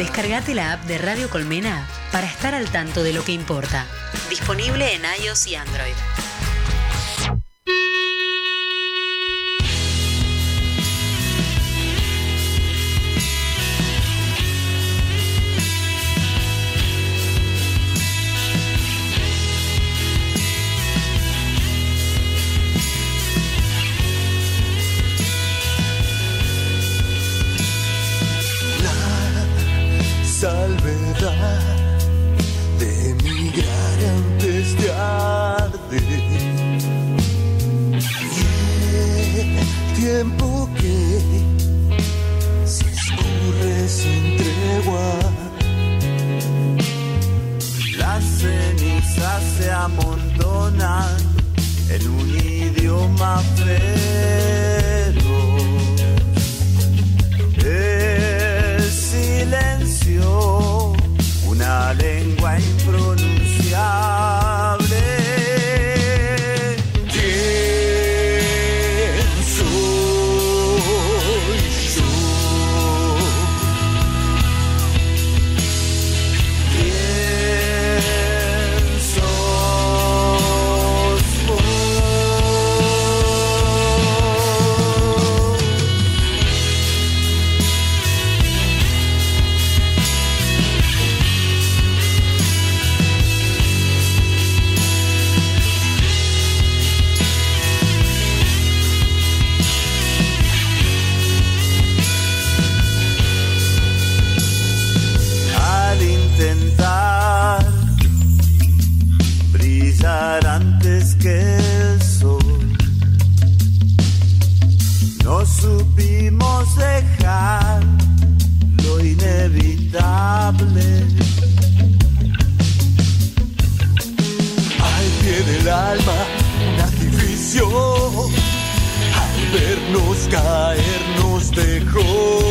Descargate la app de Radio Colmena para estar al tanto de lo que importa. Disponible en iOS y Android. Al pie del alma, un artificio. Al vernos caer nos dejó.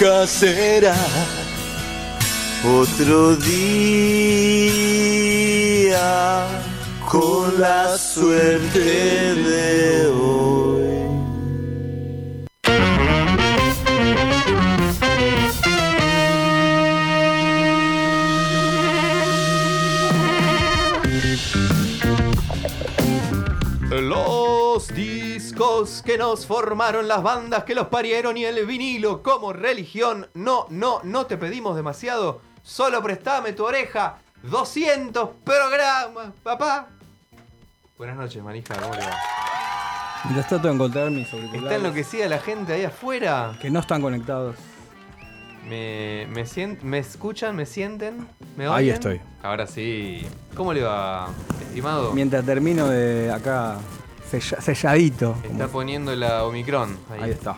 Nunca será Otro día con la suerte de hoy. Discos que nos formaron, las bandas que los parieron y el vinilo como religión. No, no, no te pedimos demasiado. Solo prestame tu oreja. 200 programas, papá. Buenas noches, manija. ¿Cómo le va? Mientras trato de encontrar mis auriculares. ¿Está enloquecida la gente ahí afuera? Que no están conectados. ¿Me, me, sien- ¿Me escuchan? ¿Me sienten? ¿Me Ahí estoy. Ahora sí. ¿Cómo le va, estimado? Mientras termino de acá sella- selladito. Está como- poniendo la Omicron. Ahí, Ahí está.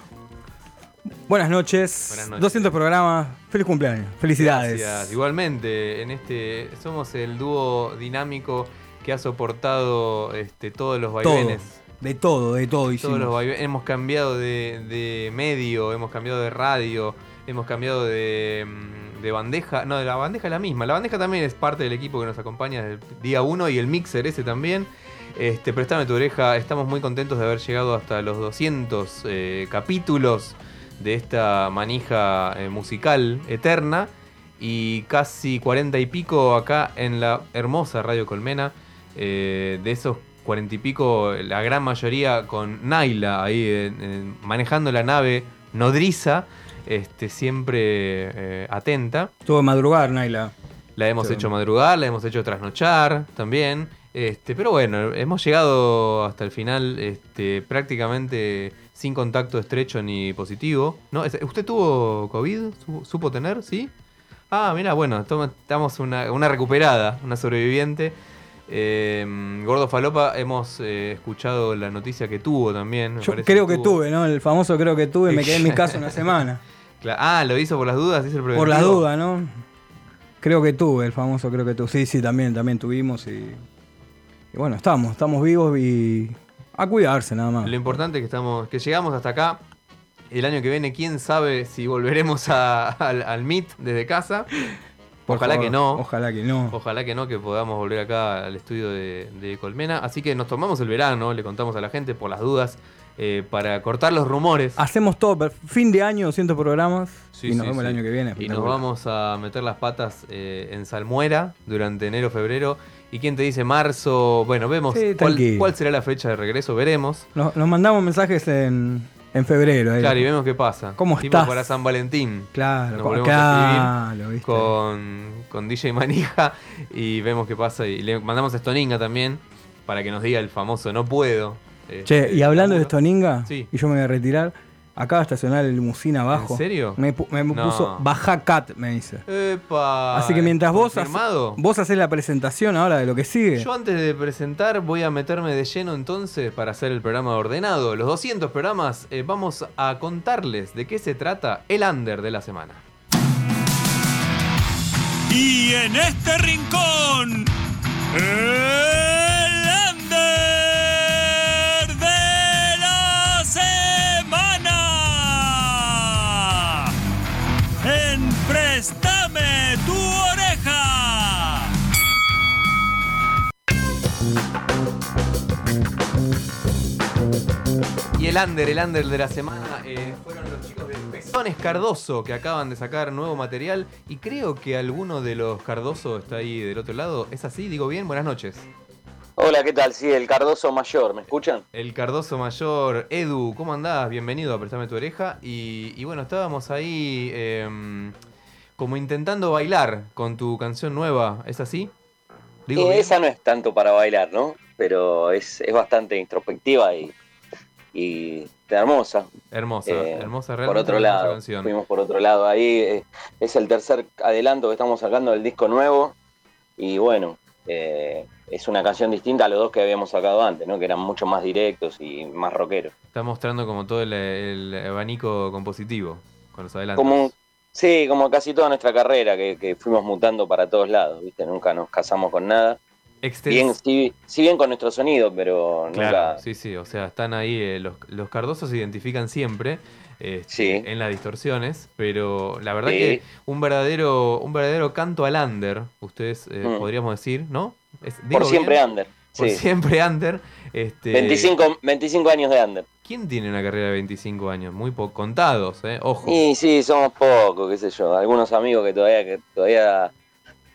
Buenas noches. Buenas noches. 200 programas. Feliz cumpleaños. Felicidades. Gracias. Igualmente, en este somos el dúo dinámico que ha soportado este, todos los Todo. vaivenes. De todo, de todo Todos los vaivenes. Hemos cambiado de, de medio, hemos cambiado de radio, hemos cambiado de, mm, de bandeja. No, de la bandeja es la misma. La bandeja también es parte del equipo que nos acompaña desde el día 1 y el mixer ese también. Este, préstame tu oreja. Estamos muy contentos de haber llegado hasta los 200 eh, capítulos de esta manija eh, musical eterna. Y casi 40 y pico acá en la hermosa Radio Colmena. Eh, de esos 40 y pico, la gran mayoría con Naila ahí manejando la nave nodriza, este, siempre atenta. Tuvo madrugar, Naila. La hemos Sí. hecho madrugar, la hemos hecho trasnochar también. Este, pero bueno, hemos llegado hasta el final este, prácticamente sin contacto estrecho ni positivo. ¿No? ¿Usted tuvo COVID? ¿Su- ¿Supo tener? ¿Sí? Ah, mira, bueno, estamos una, una recuperada, una sobreviviente. Eh, Gordo Falopa, hemos eh, escuchado la noticia que tuvo también. me Yo creo que tuve, ¿no? El famoso creo que tuve, me quedé en mi casa una semana. Ah, lo hizo por las dudas, dice el Por preventivo. las dudas, ¿no? Creo que tuve, el famoso creo que tuve. Sí, sí, también, también tuvimos y, y bueno, estamos, estamos vivos y a cuidarse nada más. Lo importante es que estamos, que llegamos hasta acá. El año que viene, quién sabe si volveremos a- al, al Meet desde casa. Por Ojalá favor, que no. Ojalá que no. Ojalá que no, que podamos volver acá al estudio de, de Colmena. Así que nos tomamos el verano, le contamos a la gente por las dudas, eh, para cortar los rumores. Hacemos todo, fin de año, 200 programas Sí, y nos sí, vemos sí. el año que viene. Y nos vamos a meter las patas eh, en Salmuera durante enero, febrero. ¿Y quién te dice marzo? Bueno, vemos Sí, cuál, será la fecha de regreso, veremos. Nos, nos mandamos mensajes en, en febrero. ahí. Claro, y vemos qué pasa. ¿Cómo tipo estás? para San Valentín. Claro, Nos volvemos a ¿viste? con, con DJ Manija y vemos qué pasa. Y le mandamos a Stoninga también para que nos diga el famoso no puedo. Che, Este, y hablando de. Stoninga, Sí. y yo me voy a retirar, acaba de estacionar el limusín abajo. ¿En serio? Me, pu- me No. puso baja cat, me dice. Epa, Así que mientras vos, vos haces la presentación ahora de lo que sigue. Yo antes de presentar voy a meterme de lleno entonces para hacer el programa ordenado. Los 200 programas eh, vamos a contarles de qué se trata el under de la semana. Y en este rincón, el Y el under, el under de la semana eh, fueron los chicos de Pezones Cardoso que acaban de sacar nuevo material y creo que alguno de los Cardoso está ahí del otro lado. ¿Es así? Digo bien, buenas noches. Hola, ¿qué tal? Sí, el Cardoso Mayor, ¿me escuchan? El Cardoso Mayor, Edu, ¿cómo andás? Bienvenido a Prestame tu oreja. Y, y bueno, estábamos ahí em, como intentando bailar con tu canción nueva, ¿es así? Digo Eh, esa no es tanto para bailar, ¿no? Pero es, es bastante introspectiva y, y hermosa. Hermosa, Eh, hermosa por realmente. otro hermosa lado, canción. fuimos por otro lado. Ahí eh, es el tercer adelanto que estamos sacando del disco nuevo. Y bueno, eh, es una canción distinta a los dos que habíamos sacado antes, ¿no? Que eran mucho más directos y más rockeros. Está mostrando como todo el, el abanico compositivo con los adelantos. Como, sí, como casi toda nuestra carrera, que, que fuimos mutando para todos lados, ¿viste? Nunca nos casamos con nada. Extens- Bien, sí, sí bien con nuestro sonido, pero Claro, nunca... sí, sí, o sea, están ahí, eh, los, los cardosos se identifican siempre este, Sí. en las distorsiones, pero la verdad Sí. que un verdadero, un verdadero canto al under, ustedes eh, Mm. podríamos decir, ¿no? Es- Por siempre bien, under. Por Sí. siempre under. Este, 25, 25 años de under. ¿Quién tiene una carrera de 25 años? Muy poco, contados, ¿eh? Ojo. Y sí, somos pocos, qué sé yo. Algunos amigos que todavía, que todavía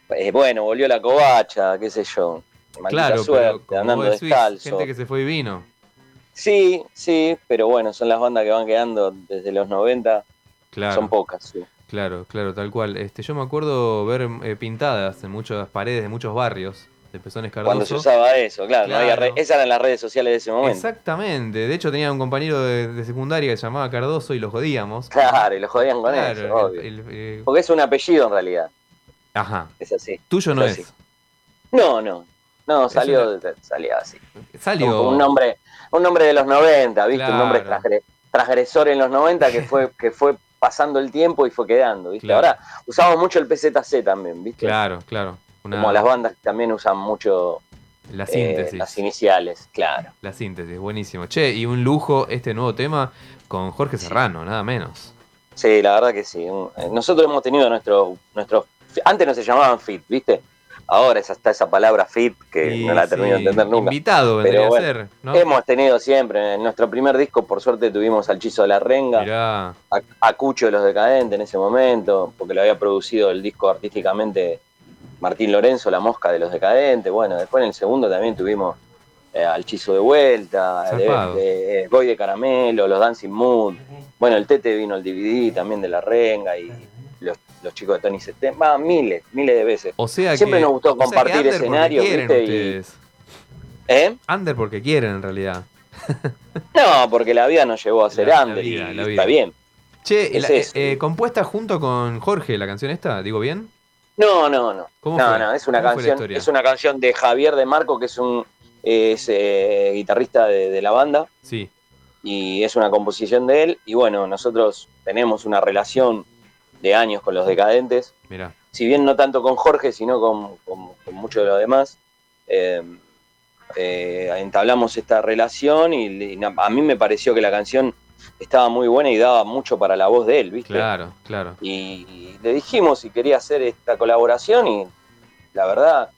eh, bueno, volvió la covacha, qué sé yo. Maldita claro, suerte, pero andando decís, descalzo. gente que se fue y vino. Sí, sí, pero bueno, son las bandas que van quedando desde los 90, Claro. son pocas. sí. Claro, claro, tal cual. Este, yo me acuerdo ver eh, pintadas en muchas paredes de muchos barrios de Pezones Cardoso. Cuando se usaba eso, claro, no había esas eran las redes sociales de ese momento. Exactamente. De hecho, tenía un compañero de, de secundaria que se llamaba Cardoso y lo jodíamos. Claro, y lo jodían con Claro, eso, obvio. el- el- eh, Porque es un apellido en realidad, ajá. es así. Tuyo no es. No, no, no, salió, una- así. Salió. Un nombre, un nombre de los 90, ¿viste? Claro. Un nombre transgre- transgresor en los 90 que fue, que fue pasando el tiempo y fue quedando, ¿viste? Claro. Ahora usamos mucho el PZC también, ¿viste? Claro, claro. Una- Como las bandas también usan mucho la eh, síntesis. las iniciales, claro. La síntesis, buenísimo. Che, y un lujo este nuevo tema con Jorge Serrano, nada menos. Sí, la verdad que sí. Eh, Nosotros hemos tenido nuestros, nuestros, antes no se llamaban fit, ¿viste? Ahora es hasta esa palabra fit que no la termino de sí, entender nunca. Invitado vendría Pero a bueno, ser, ¿no? Hemos tenido siempre, en nuestro primer disco, por suerte, tuvimos al Chizo de la Renga. Mirá, a, a Cucho de los Decadentes en ese momento, porque lo había producido el disco artísticamente Martín Lorenzo, La Mosca de los Decadentes. Bueno, después en el segundo también tuvimos eh, al Chizo de Vuelta, de, Zarpado. de- eh, Boy de Caramelo, los Dancing Mood. Bueno, el Tete vino el DVD también de La Renga y los, chicos de Tony Setén. Va, miles, miles de veces. o sea Siempre que, nos gustó o sea compartir porque escenarios. ¿Eh? Under porque quieren en realidad. No, porque la vida nos llevó a ser La- la under y- vida, la y vida. está bien. Che, la- eso. eh, compuesta junto con Jorge, la canción esta, ¿digo bien? No, no, no. ¿Cómo no, fue? no, es una ¿Cómo fue la canción, es una canción de Javier de Marco, que es un es, eh, guitarrista de, de la banda, Sí, y es una composición de él. Y bueno, nosotros tenemos una relación de años con los decadentes, mira. si bien no tanto con Jorge, sino con, con, con muchos de los demás. eh, eh, entablamos esta relación y, y a mí me pareció que la canción estaba muy buena y daba mucho para la voz de él, ¿viste? Claro, claro. y le dijimos si quería hacer esta colaboración y la verdad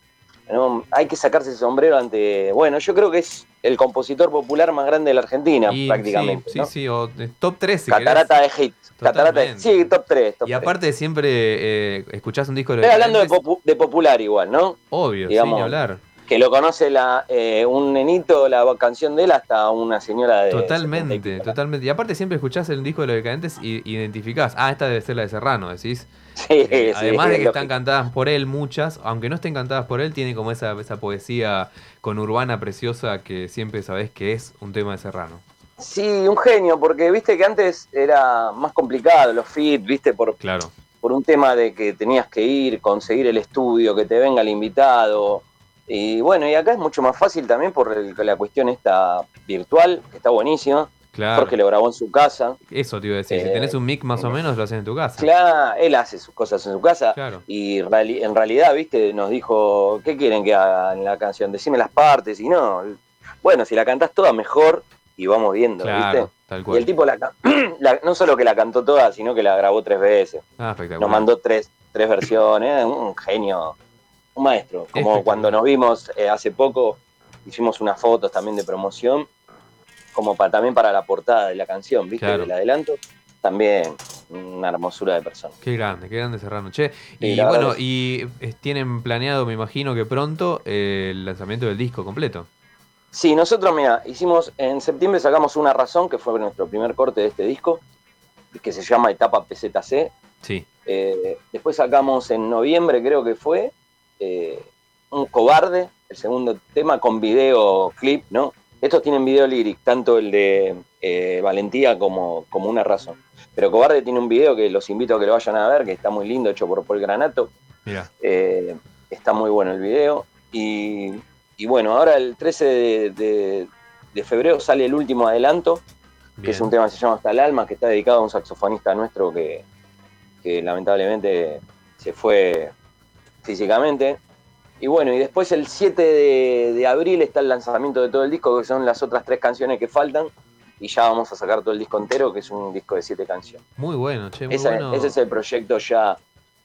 no, hay que sacarse el sombrero ante bueno yo creo que es el compositor popular más grande de la Argentina Y prácticamente Sí, ¿no? sí, sí, o de- top 3 si querés. catarata de hit catarata de, Totalmente. sí top 3 top Y 3. aparte siempre eh, escuchás un disco de Estoy hablando de, popu- de popular igual no Obvio, digamos, sin hablar. Que lo conoce la, eh, un nenito la canción de él hasta una señora de 70 y Totalmente, totalmente. Y aparte siempre escuchás el disco de los decadentes y identificás, ah, esta debe ser la de Serrano, decís. sí, Eh, sí, además de que es están cantadas por él muchas, aunque no estén cantadas por él, tiene como esa, esa poesía con urbana preciosa que siempre sabés que es un tema de Serrano. sí un genio porque viste que antes era más complicado los feat viste por Claro, por un tema de que tenías que ir, conseguir el estudio, que te venga el invitado. Y bueno, y acá es mucho más fácil también por el- la cuestión esta virtual, que está buenísima. claro. Jorge lo grabó en su casa. Eso te iba a decir, si Eh, tenés un mic más o menos, lo haces en tu casa. Claro, él hace sus cosas en su casa. Claro. Y en realidad, viste, nos dijo, ¿qué quieren que haga en la canción? Decime las partes. Y no, bueno, si la cantás toda, mejor. Y vamos viendo, Claro, ¿viste? tal Y el cual. tipo la, la- no solo que la cantó toda, sino que la grabó tres veces. Ah, espectacular. nos mandó tres, tres versiones, un genio, un maestro. Como cuando nos vimos eh, hace poco, hicimos unas fotos también de promoción, como para, también para la portada de la canción, ¿viste? Claro. Del adelanto. También una hermosura de persona. Qué grande, qué grande Serrano. Che, y bueno, y eh, tienen planeado, me imagino que pronto, eh, el lanzamiento del disco completo. Sí, nosotros, mira, hicimos, en septiembre sacamos Una Razón, que fue nuestro primer corte de este disco, que se llama Etapa PZC. Sí, Eh, después sacamos en noviembre, creo que fue, eh, Un Cobarde, el segundo tema con video clip, ¿no? Estos tienen video lyric, tanto el de eh, Valentía como, como Una Razón. Pero Cobarde tiene un video que los invito a que lo vayan a ver, que está muy lindo, hecho por Paul Granato. mira. Eh, está muy bueno el video. Y, y bueno, ahora el 13 de, de- de febrero sale el último adelanto, que es un tema que se llama Hasta el Alma, que está dedicado a un saxofonista nuestro que, que lamentablemente se fue físicamente. Y bueno, y después el 7 de, de abril está el lanzamiento de todo el disco, que son las otras tres canciones que faltan. Y ya vamos a sacar todo el disco entero, que es un disco de siete canciones. Muy bueno, che, muy Esa- bueno. Ese es el proyecto ya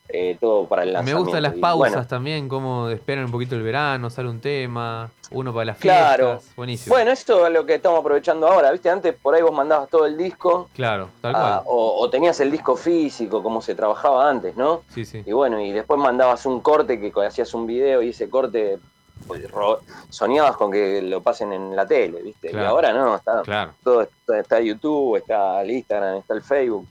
eh, todo para el Me lanzamiento. gustan las pausas bueno, también, como esperan un poquito el verano, sale un tema, uno para las fiestas. Claro. Buenísimo. Bueno, esto es lo que estamos aprovechando ahora, ¿viste? Antes por ahí vos mandabas todo el disco Claro, tal ah, cual. o, o tenías el disco físico, como se trabajaba antes, ¿no? Sí, sí. Y bueno, y después mandabas un corte que hacías un video y ese corte pues, soñabas con que lo pasen en la tele, ¿viste? Claro. Y ahora no, está Claro. todo está, está YouTube, está el Instagram, está el Facebook.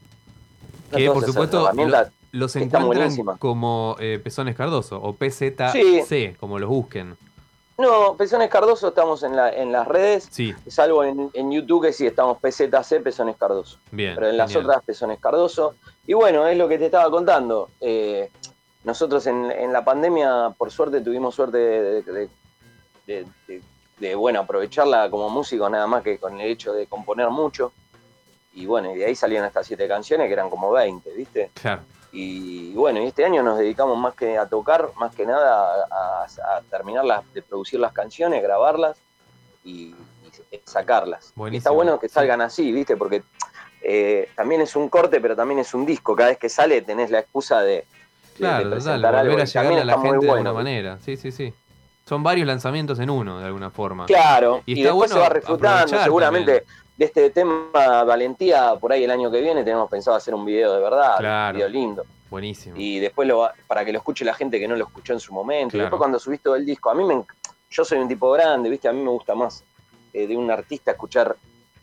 Que por supuesto lo- los encuentran como eh, Pezones Cardoso o PZC, Sí. como los busquen. No, Pezones Cardoso estamos en, la, en las redes, Sí, salvo en, en YouTube que sí estamos PZC, Pezones Cardoso. bien. pero en las genial. otras Pezones Cardoso. Y bueno, es lo que te estaba contando. Eh, nosotros en, en la pandemia, por suerte, tuvimos suerte de, de- de- de- de, bueno, aprovecharla como músicos nada más que con el hecho de componer mucho. Y bueno, y de ahí salieron estas siete canciones que eran como 20, ¿viste? Claro. Y bueno, y este año nos dedicamos más que a tocar, más que nada a, a- a terminar las- de producir las canciones, grabarlas y, y sacarlas. Y está bueno que salgan así, ¿viste? Porque eh, también es un corte, pero también es un disco. Cada vez que sale tenés la excusa de, de- de Claro, total, algo. volver a llegarle a la gente de alguna manera. Sí, sí, sí. Son varios lanzamientos en uno, de alguna forma. Claro, Y y, después bueno se va refutando. Seguramente también. De este tema Valentía, por ahí el año que viene tenemos pensado hacer un video de verdad, Claro. un video lindo. Buenísimo. y después lo va- para que lo escuche la gente que no lo escuchó en su momento. Claro. Y después cuando subís todo el disco, a mí me, yo soy un tipo grande, ¿viste? A mí me gusta más eh, de un artista escuchar,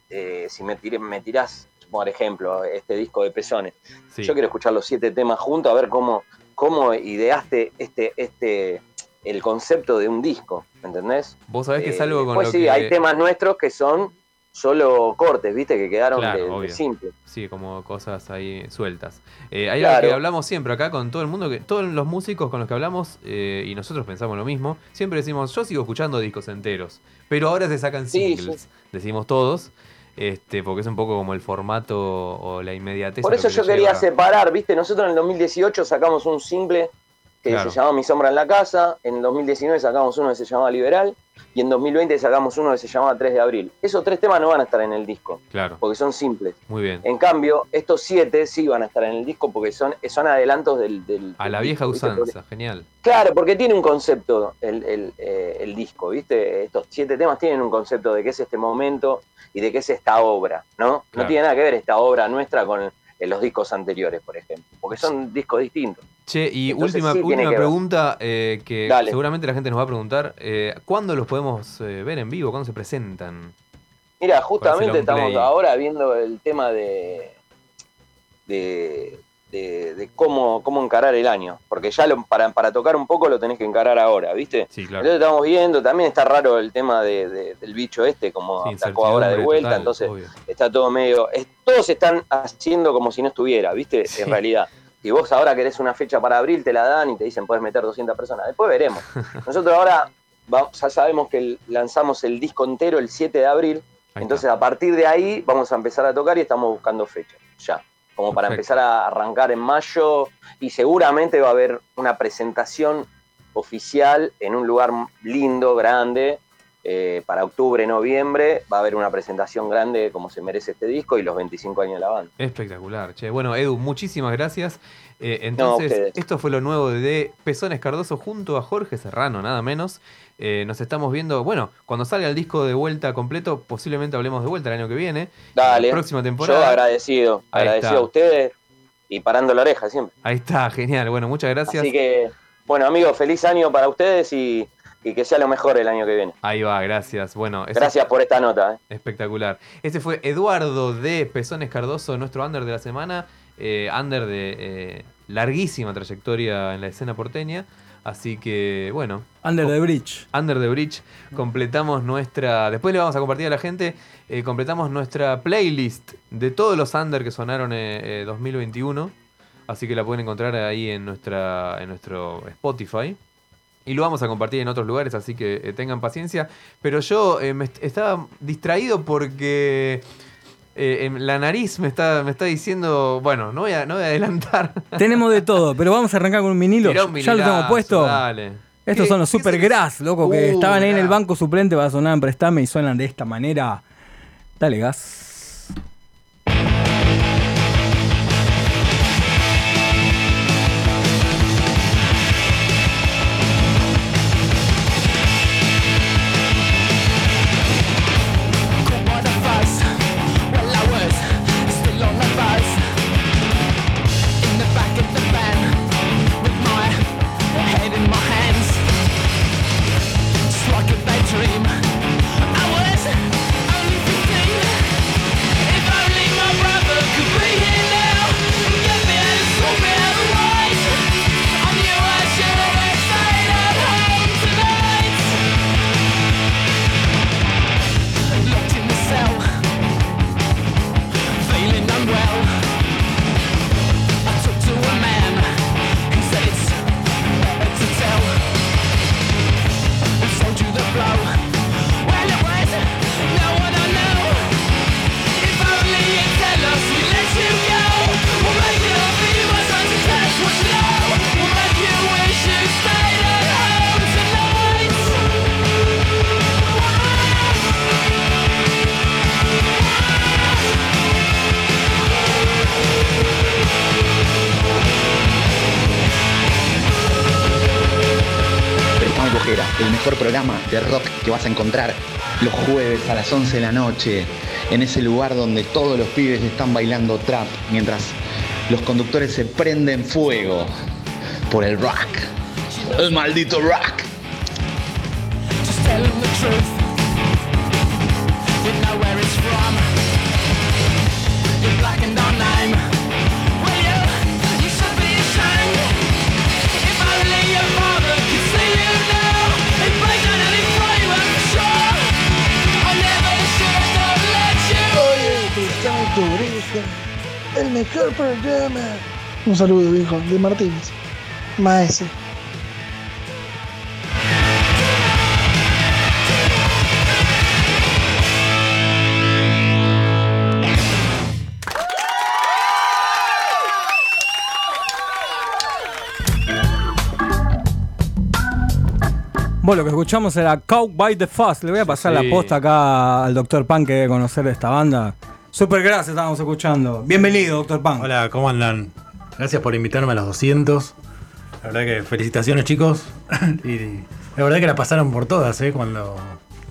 eh, si me, tiré- me tirás, por ejemplo, este disco de Pezones. Sí. Yo quiero escuchar los siete temas juntos, a ver cómo, cómo ideaste este, este, el concepto de un disco, ¿entendés? Vos sabés que es Eh, algo con después lo sí, que... hay temas nuestros que son solo cortes, ¿viste? Que quedaron Claro, de- simple. Sí, como cosas ahí sueltas. Eh, hay algo que hablamos siempre acá con todo el mundo, que todos los músicos con los que hablamos, eh, y nosotros pensamos lo mismo, siempre decimos, yo sigo escuchando discos enteros, pero ahora se sacan Sí, singles, decimos todos, este, porque es un poco como el formato o la inmediatez. Por eso que yo quería lleva. separar, ¿viste? Nosotros en el 2018 sacamos un simple que Claro. se llamaba Mi sombra en la casa, en el 2019 sacamos uno que se llamaba Liberal y en 2020 sacamos uno que se llamaba 3 de abril. Esos tres temas no van a estar en el disco, Claro, porque son simples. muy bien. En cambio, estos siete sí van a estar en el disco porque son, son adelantos del, del- A la vieja disco, ¿viste? Porque- usanza, genial. Claro, porque tiene un concepto el, el, eh, el disco, ¿viste? Estos siete temas tienen un concepto de qué es este momento y de qué es esta obra, ¿no? Claro. No tiene nada que ver esta obra nuestra con eh, los discos anteriores, por ejemplo, porque son discos distintos. Che, y Entonces última, sí última que pregunta eh, que Dale. seguramente la gente nos va a preguntar. eh, ¿Cuándo los podemos eh, ver en vivo? ¿Cuándo se presentan? Mira, justamente estamos play. ahora viendo el tema de, de, de- de cómo, cómo encarar el año, porque ya lo- para, para tocar un poco lo tenés que encarar ahora, ¿viste? Sí, claro. Entonces estamos viendo, también está raro el tema de- de- del bicho este, como Sí, atacó ahora de vuelta, total, entonces obvio. está todo medio. es- todos están haciendo como si no estuviera, ¿viste? Sí. En realidad. Si vos ahora querés una fecha para abril, te la dan y te dicen puedes meter 200 personas. Después veremos. Nosotros ahora va- ya sabemos que el- lanzamos el disco entero el 7 de abril. Entonces a partir de ahí vamos a empezar a tocar y estamos buscando fechas. Ya. Como para Perfecto. empezar a arrancar en mayo. Y seguramente va a haber una presentación oficial en un lugar lindo, grande, eh, para octubre, noviembre, va a haber una presentación grande como se merece este disco y los 25 años de la banda. Espectacular. Che, bueno, Edu, muchísimas gracias. Eh, entonces, esto fue lo nuevo de Pezones Cardoso junto a Jorge Serrano, nada menos. Eh, nos estamos viendo, bueno, cuando salga el disco de vuelta completo, posiblemente hablemos de vuelta el año que viene. Dale, La próxima yo temporada. agradecido, Ahí agradecido está. a ustedes y parando la oreja siempre. Ahí está, genial. Bueno, muchas gracias. Así que, bueno amigos, feliz año para ustedes y, y que sea lo mejor el año que viene. Ahí va, gracias. Bueno, Gracias por esta nota. ¿eh? Espectacular. Ese fue Eduardo de Pezones Cardoso, nuestro under de la semana. eh, under de eh, larguísima trayectoria en la escena porteña. Así que, bueno, Under the Bridge. Under the Bridge, completamos nuestra. Después le vamos a compartir a la gente. eh, completamos nuestra playlist de todos los Under que sonaron eh, eh, 2021. Así que la pueden encontrar ahí en, nuestra, en nuestro Spotify. Y lo vamos a compartir en otros lugares, así que tengan paciencia. Pero yo me estaba distraído porque eh, em, la nariz me está, me está diciendo. Bueno, no voy a, no voy a adelantar. Tenemos de todo, pero vamos a arrancar con un vinilo. Un ya lo tengo puesto. Dale. Estos ¿Qué- son los Super? Grass, loco, que Uh, estaban ahí en el banco suplente para sonar en Prestame y suenan de esta manera. Dale gas. A encontrar los jueves a las 11 de la noche, en ese lugar donde todos los pibes están bailando trap mientras los conductores se prenden fuego por el rock. El maldito rock. El mejor programa. Un saludo, viejo, de Martínez. Maese. Bueno, lo que escuchamos era Cow by the Fuzz. Le voy a pasar Sí. la posta acá al Dr. Pan que debe conocer de esta banda. Super gracias, estábamos escuchando. Bienvenido, Dr. Pan. Hola, ¿cómo andan? Gracias por invitarme a los 200. La verdad que felicitaciones chicos. y la verdad que la pasaron por todas, ¿eh? Cuando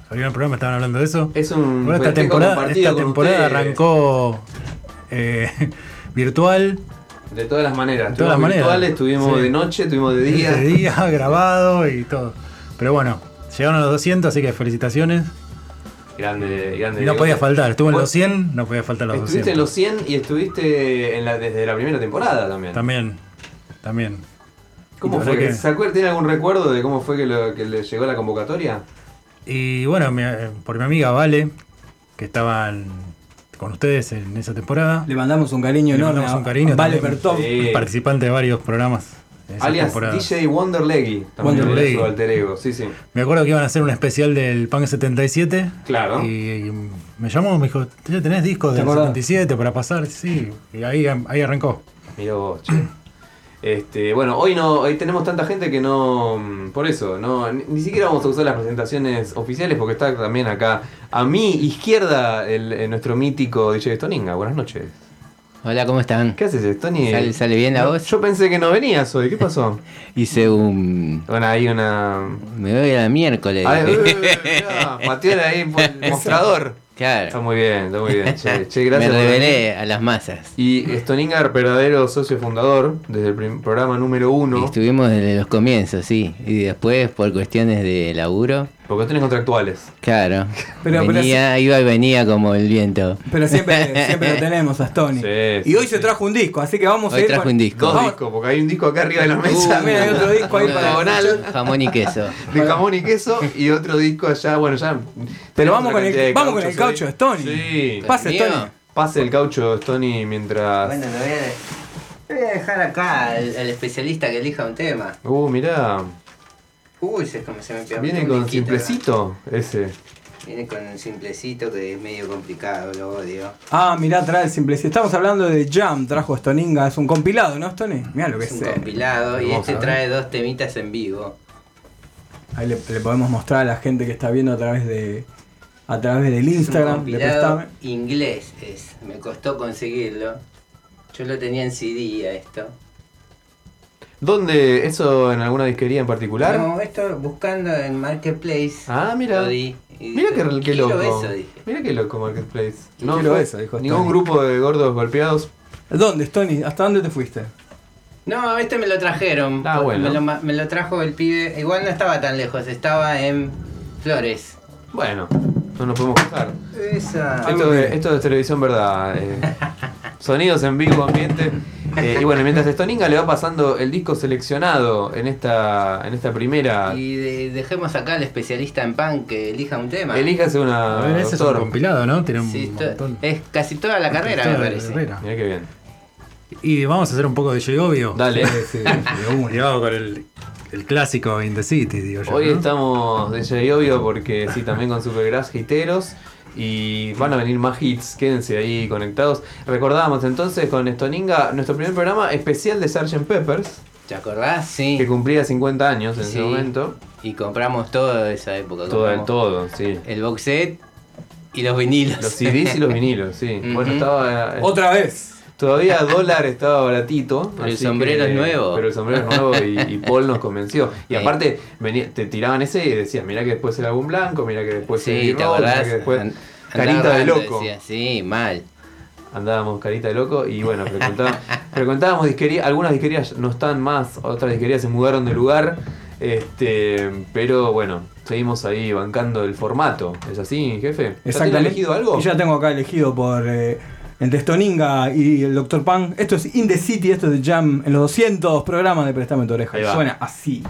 abrieron el programa estaban hablando de eso. Es un Bueno, esta temporada, esta temporada ustedes. arrancó eh, virtual, De todas las maneras. De todas las Estuvimos virtuales, maneras. estuvimos Sí. de noche, estuvimos de día. de día, grabado y todo. Pero bueno, llegaron a los 200, así que felicitaciones. Grande, grande. Y no podía faltar, estuve en los 100, no podía faltar los Estuviste 200. en los 100 y estuviste en la, desde la primera temporada también. También, también. ¿Cómo fue? que- ¿Se acuerda? ¿Tiene algún recuerdo de cómo fue que, lo- que le llegó la convocatoria? Y bueno, mi- por mi amiga Vale, que estaban con ustedes en esa temporada. Le mandamos un cariño Le mandamos un cariño a Vale. Bertón. Sí. Participante de varios programas. Alias temporada. DJ Wonder Leggy. También Wonder era Leggy. su alter ego. Sí, sí. Me acuerdo que iban a hacer un especial del Punk 77. Claro. Y, y me llamó, me dijo, ¿ya tenés discos ¿Te del acordás? 77 para pasar? Sí. Y ahí, ahí arrancó. Mirá vos, che. Este, bueno, hoy no, hoy tenemos tanta gente que no, por eso, no, ni, ni siquiera vamos a usar las presentaciones oficiales porque está también acá a mi izquierda el, eh, nuestro mítico DJ Stoninga. Buenas noches. Hola, ¿cómo están? ¿Qué haces, Stony? ¿Sale, sale bien la No, voz? Yo pensé que no venías hoy, ¿qué pasó? Hice un... Bueno, ahí una... Me voy a la miércoles. Patear ahí por el mostrador. Está claro. muy bien, está muy bien. Che, che, Me gracias. por revelé a las masas. Y Stoninga, verdadero socio fundador, desde el programa número Y uno, estuvimos desde los comienzos, sí. Y después, por cuestiones de laburo, cuestiones contractuales. claro. Pero- pero venía, iba y venía como el viento. Pero siempre, siempre lo tenemos a Stony. Sí, y sí, hoy se sí. trajo un disco, así que vamos a Hoy ir. trajo con- un disco. Dos discos, porque hay un disco acá arriba de la mesa. Uh, mira, hay otro disco ahí para diagonal. Jamón y queso. de jamón y queso y otro disco allá, bueno, ya. Pero vamos con el- vamos con el caucho de Stony. Sí. Pase, ¿Mío? Stony. Pase el caucho de Stony mientras. Bueno, lo voy a, voy a dejar acá al, al especialista que elija un tema. Uh, mirá. Uy, se, como se me pegó Viene un con disquito acá. simplecito ese. Viene con un simplecito que es medio complicado, lo odio. Ah, mirá, trae el simple. Si estamos hablando de Jam, trajo Stoninga. Es un compilado, ¿no, Stony? Mirá lo que Es es. un eh. compilado y este trae dos temitas en vivo. Ahí le, le podemos mostrar a la gente que está viendo a través de a través del Es un Instagram. compilado Prestame. inglés es. Me costó conseguirlo. Yo lo tenía en CD a esto. ¿Dónde? ¿Eso en alguna disquería en particular? No, esto buscando en Marketplace. Ah, mira. Mira qué, qué "Quiero loco. eso", dije. Mira qué loco Marketplace. Quiero fue eso, dijo Ningún grupo de gordos golpeados. ¿Dónde, Stony? ¿Hasta dónde te fuiste? No, este me lo trajeron. Ah, bueno. me, lo, ma- me lo trajo el pibe. Igual no estaba tan lejos, estaba en Flores. Bueno, no nos podemos quejar. Esa. Esto, de- esto es televisión verdad. eh. Sonidos en vivo, ambiente. Eh, y bueno, mientras Stoninga le va pasando el disco seleccionado en esta, en esta primera. Y de- dejemos acá al especialista en punk que elija un tema. Elíjase una. A ver, ese es un compilado, ¿no? Tiene un Sí, montón. es casi toda la carrera, Toda me la parece. carrera. Mirá qué bien. Y vamos a hacer un poco de Obvio. Dale. Sí. Llevado con el, el clásico In the City, digo yo. Hoy ¿no? estamos de Jay Obvio porque sí, también con Supergrass hiteros. Y van a venir más hits, quédense ahí conectados. Recordábamos entonces con Stoninga nuestro primer programa especial de Sgt. Peppers, ¿Te acordás? Sí. que cumplía 50 años en ese momento. Y compramos todo de esa época. Todo el todo, sí. El box set y los vinilos. Los CDs y los vinilos, sí. Bueno, estaba. eh, Otra vez. Todavía dólar estaba baratito. Pero el sombrero que- es nuevo. Pero el sombrero es nuevo y, y Paul nos convenció. Y aparte, venía, te tiraban ese y decían, mira que después el álbum blanco, mira que después el Sí, ¿te rock, mirá que después. Carita de loco. decía, sí, mal. Andábamos carita de loco y bueno, frecuentábamos, frecuentábamos disquerías, algunas disquerías no están más, otras disquerías se mudaron de lugar, este, pero bueno, seguimos ahí bancando el formato. ¿Es así, jefe? ¿Ya elegido algo? Y ya tengo acá elegido por eh, entre Stoninga y el Dr. Pan. Esto es In the City, esto es Jam en los 200 programas de Prestame tu oreja. Suena así.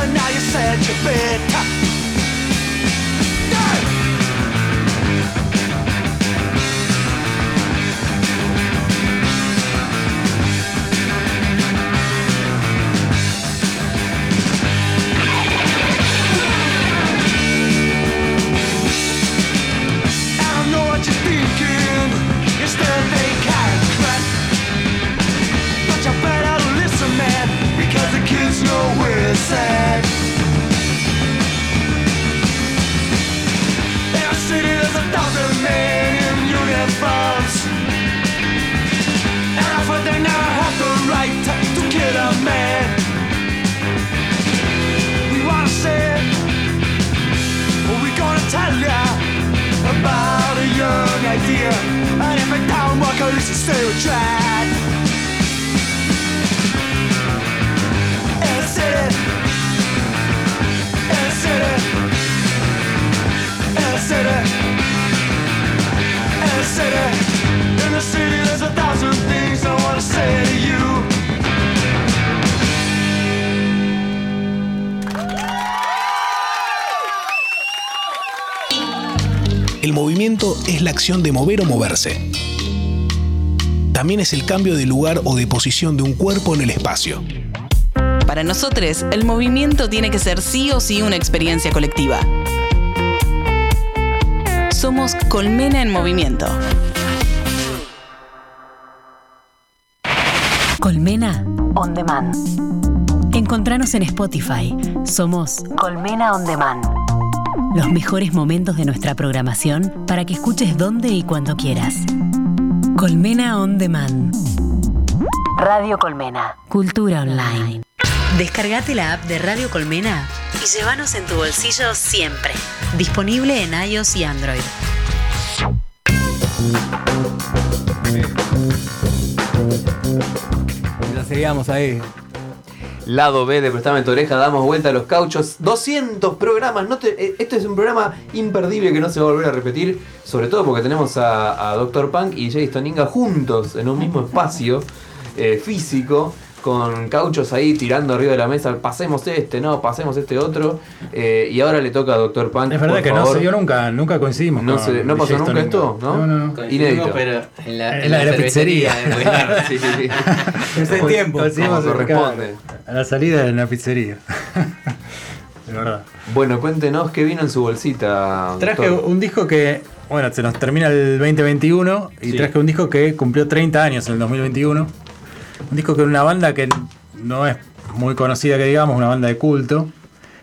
so now you said you're bitter. El movimiento es la acción de mover o moverse. También es el cambio de lugar o de posición de un cuerpo en el espacio. Para nosotros, el movimiento tiene que ser sí o sí una experiencia colectiva. Somos Colmena en Movimiento. Colmena On Demand. Encontranos en Spotify. Somos Colmena On Demand. Los mejores momentos de nuestra programación para que escuches donde y cuando quieras. Colmena On Demand. Radio Colmena. Cultura online. Descargate la app de Radio Colmena y llévanos en tu bolsillo siempre. Disponible en iOS y Android. Ya seguíamos ahí. Lado B de Prestame tu oreja, damos vuelta a los cauchos. 200 programas. No te- eh, esto es un programa imperdible que no se va a volver a repetir. Sobre todo porque tenemos a, a Dr. Punk y Jay Stoninga juntos en un mismo espacio eh, físico. Con cauchos ahí tirando arriba de la mesa. Pasemos este, no, pasemos este otro. Eh, y ahora le toca a Dr. Punk. Es verdad por que no se dio nunca, nunca coincidimos. No con se- ¿no pasó nunca esto? ¿No? No, no, no. Inédito. pero en la, En la de la pizzería. cervecería de Buenar. Sí, sí, sí. Ese tiempo. Coincidimos en- corresponde. A la salida en la pizzería. De verdad. Bueno, cuéntenos qué vino en su bolsita. Traje doctor. un disco que, bueno, se nos termina el 2021 y Sí. traje un disco que cumplió 30 años en el 2021. Un disco que una banda que no es muy conocida, que digamos, una banda de culto.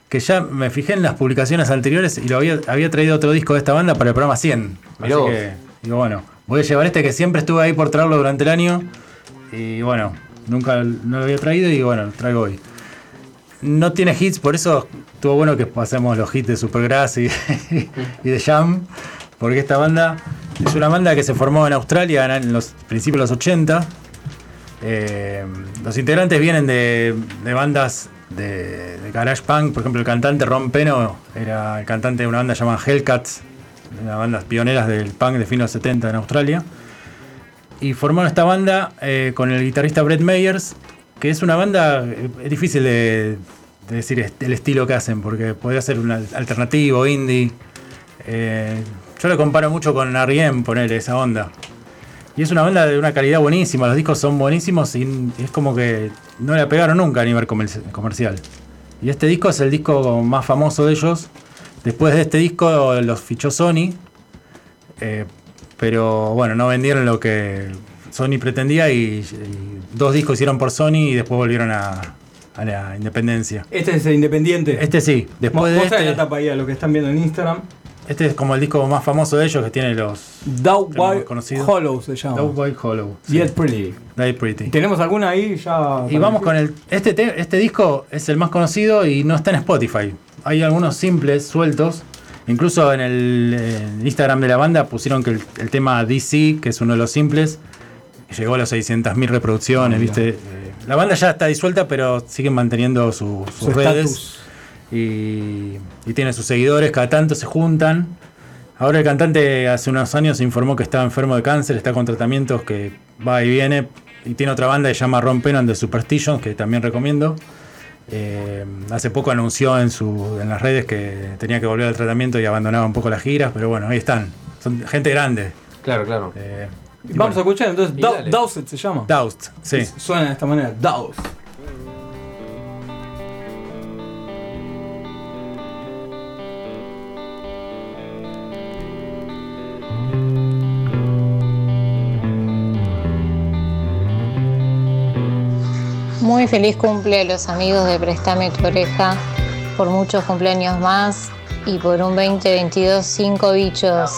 Que ya me fijé en las publicaciones anteriores y lo había, había traído otro disco de esta banda para el programa 100. Mirá Así vos. que, digo, bueno, voy a llevar este que siempre estuve ahí por traerlo durante el año. Y bueno, nunca no lo había traído y bueno, lo traigo hoy. No tiene hits, por eso estuvo bueno que pasemos los hits de Supergrass y, y de Jam, porque esta banda es una banda que se formó en Australia en los principios de los 80. Eh, los integrantes vienen de, bandas de, garage punk, por ejemplo el cantante Ron Peno era el cantante de una banda llamada Hellcats, una bandas pioneras del punk de fines de los 70 en Australia. Y formaron esta banda eh, con el guitarrista Brett Meyers, que es una banda, eh, es difícil de, de decir el estilo que hacen, porque podría ser un al- alternativo, indie. Yo lo comparo mucho con R.E.M., poner esa onda. Y es una banda de una calidad buenísima, los discos son buenísimos y es como que no la pegaron nunca a nivel comer- comercial. Y este disco es el disco más famoso de ellos. Después de este disco los fichó Sony, eh, pero bueno, no vendieron lo que Sony pretendía y, y dos discos hicieron por Sony y después volvieron a, a la independencia. Este es el independiente. Este sí, después de este, la tapa ahí a lo que están viendo en Instagram. Este es como el disco más famoso de ellos que tiene los conocidos. Hollow se llama. Dog Boy Hollow. sí. Yet Pretty. Die Pretty. ¿Tenemos alguna ahí ya? Y vamos con el. Este, te- este disco es el más conocido y no está en Spotify. Hay algunos simples sueltos. Incluso en el Instagram de la banda pusieron que el, el tema DC, que es uno de los simples, llegó a las 600.000 reproducciones, ¿viste? Eh, La banda ya está disuelta, pero siguen manteniendo su- sus Su redes. Y, y tiene sus seguidores, cada tanto se juntan. Ahora el cantante hace unos años informó que estaba enfermo de cáncer, está con tratamientos que va y viene. y tiene otra banda que se llama Ron Penn and the Superstitions, que también recomiendo. Eh, hace poco anunció en, su, en las redes que tenía que volver al tratamiento y abandonaba un poco las giras, pero bueno, ahí están. Son gente grande. Claro, claro. Eh, Vamos a escuchar entonces. Dau-. Dowsett se llama. Doused, sí. Suena de esta manera. Doused. Feliz cumple a los amigos de Préstame tu oreja por muchos cumpleaños más y por un 2022 cinco bichos.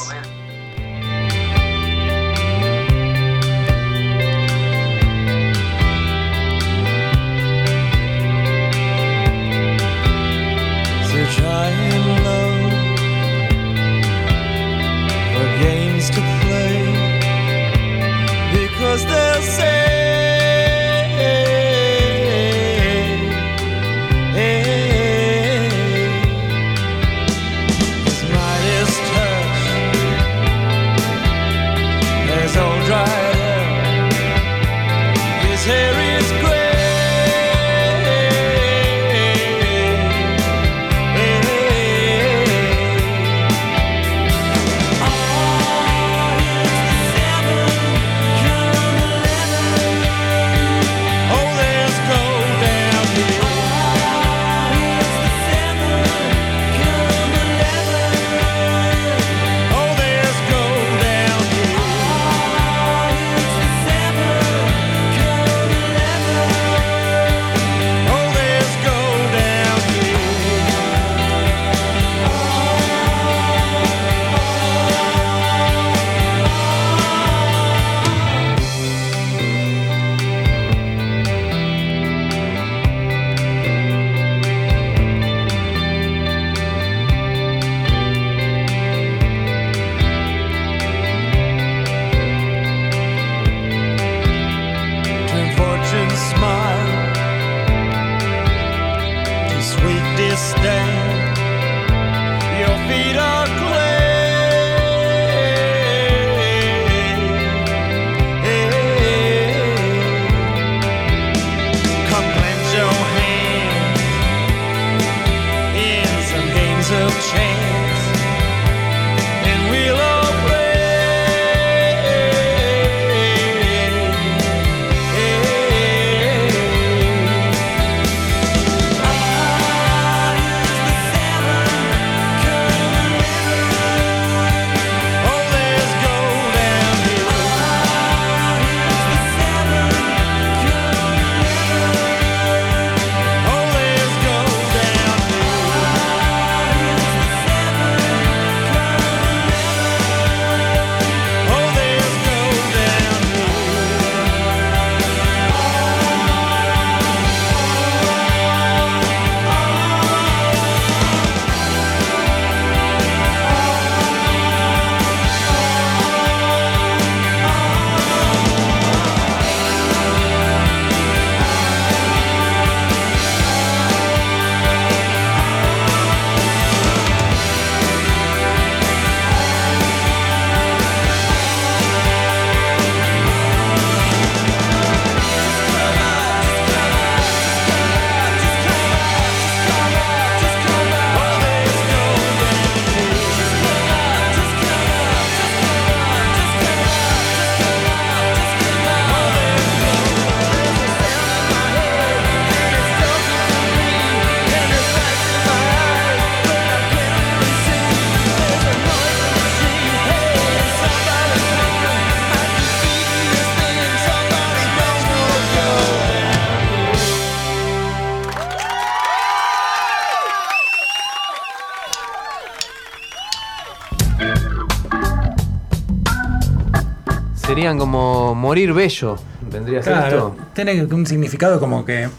Serían como morir bello. Vendría a ser Claro, esto. tiene un significado como que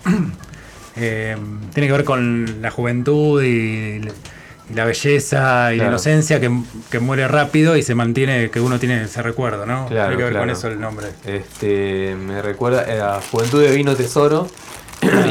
eh, tiene que ver con la juventud y, y la belleza y la Claro. inocencia que, que muere rápido y se mantiene, que uno tiene ese recuerdo, ¿no? Claro, tiene que ver con claro. eso el nombre. Este, me recuerda a Juventud de Vino Tesoro.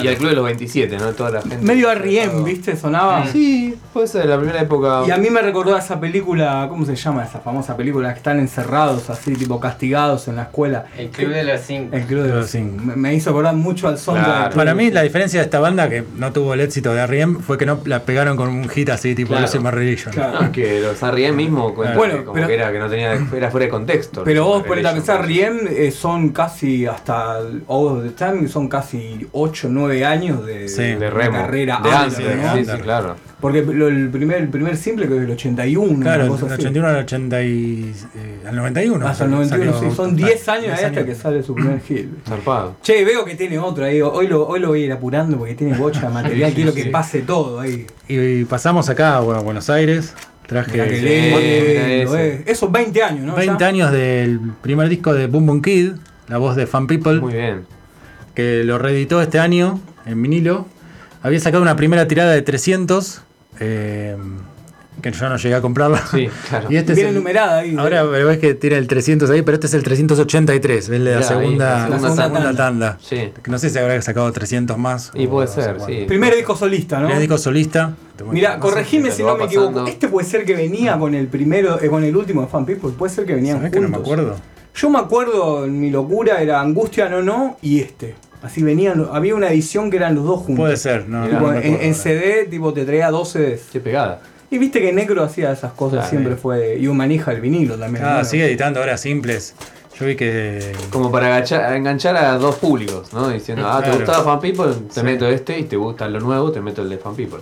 Y al Club de los 27, ¿no? Toda la gente. Medio R.E.M., ¿viste? Sonaba. Sí, puede ser, la primera época. Y a mí me recordó a esa película, ¿cómo se llama esa famosa película? Que están encerrados así, tipo castigados en la escuela. El Club de los Cinco. El Club de los Cinco. Me, me hizo acordar mucho al son Para mí, la diferencia de esta banda que no tuvo el éxito de R.E.M. fue que no la pegaron con un hit así, tipo Claro. Blossom Religion. No, es que los R.E.M. mismo Bueno, que como pero- que era que no tenía, era fuera de contexto. Pero vos ponete a pensar. Riem eh, son casi hasta All of the Time, son casi 8 o 9 años de, Sí, de de remo, carrera de antes, under, ¿no? sí, sí, claro. Porque lo- el, primer, el primer simple que es del 81, Claro, del cosa así. 81 al 80 y, eh, al 91. Hasta el salió- 91, sí, salió- son 10 años 10 ahí hasta que sale su primer hit. Zarpado. Che, veo que tiene otro ahí, hoy lo, hoy lo voy a ir apurando porque tiene bocha de material, quiero que Sí. pase todo ahí. Y pasamos acá bueno, a Buenos Aires. Traje que Sí, eh. ese. Esos 20 años, ¿no? 20 Ya. años del primer disco de Boom Boom Kid, la voz de Fan People. Muy bien. Que lo reeditó este año en vinilo. Había sacado una primera tirada de 300. eh, que yo no llegué a comprarla. Sí, claro. Y este es Viene el- numerada ahí. Ahora ves que tiene el 300 ahí, pero este es el 383, es la Ya, ahí, segunda, la segunda segunda tanda. tanda. Sí. No sé si habrá sacado 300 más. Y o puede no sé ser, sí. Primer disco solista, ¿no? Primer disco solista. Mira, corregime si no me equivoco. Este puede ser que venía con el primero, eh, con el último de Fan People. Puede ser que venían ¿Sabés juntos. que no me acuerdo? Yo me acuerdo, en mi locura era Angustia No No y este. Así venían, había una edición que eran los dos juntos. Puede ser, no, Tipo, no en. CD, tipo, te traía 12 Qué pegada. Y viste que Necro hacía esas cosas, Claro, siempre eh. fue. Y un manija el vinilo también. Ah, ¿no? sigue editando ahora simples. Yo vi que. Como para agachar- enganchar a dos públicos, ¿no? Diciendo, ah, te Claro. gustaba Fan People, te Sí. meto este, y te gusta lo nuevo, te meto el de Fan People.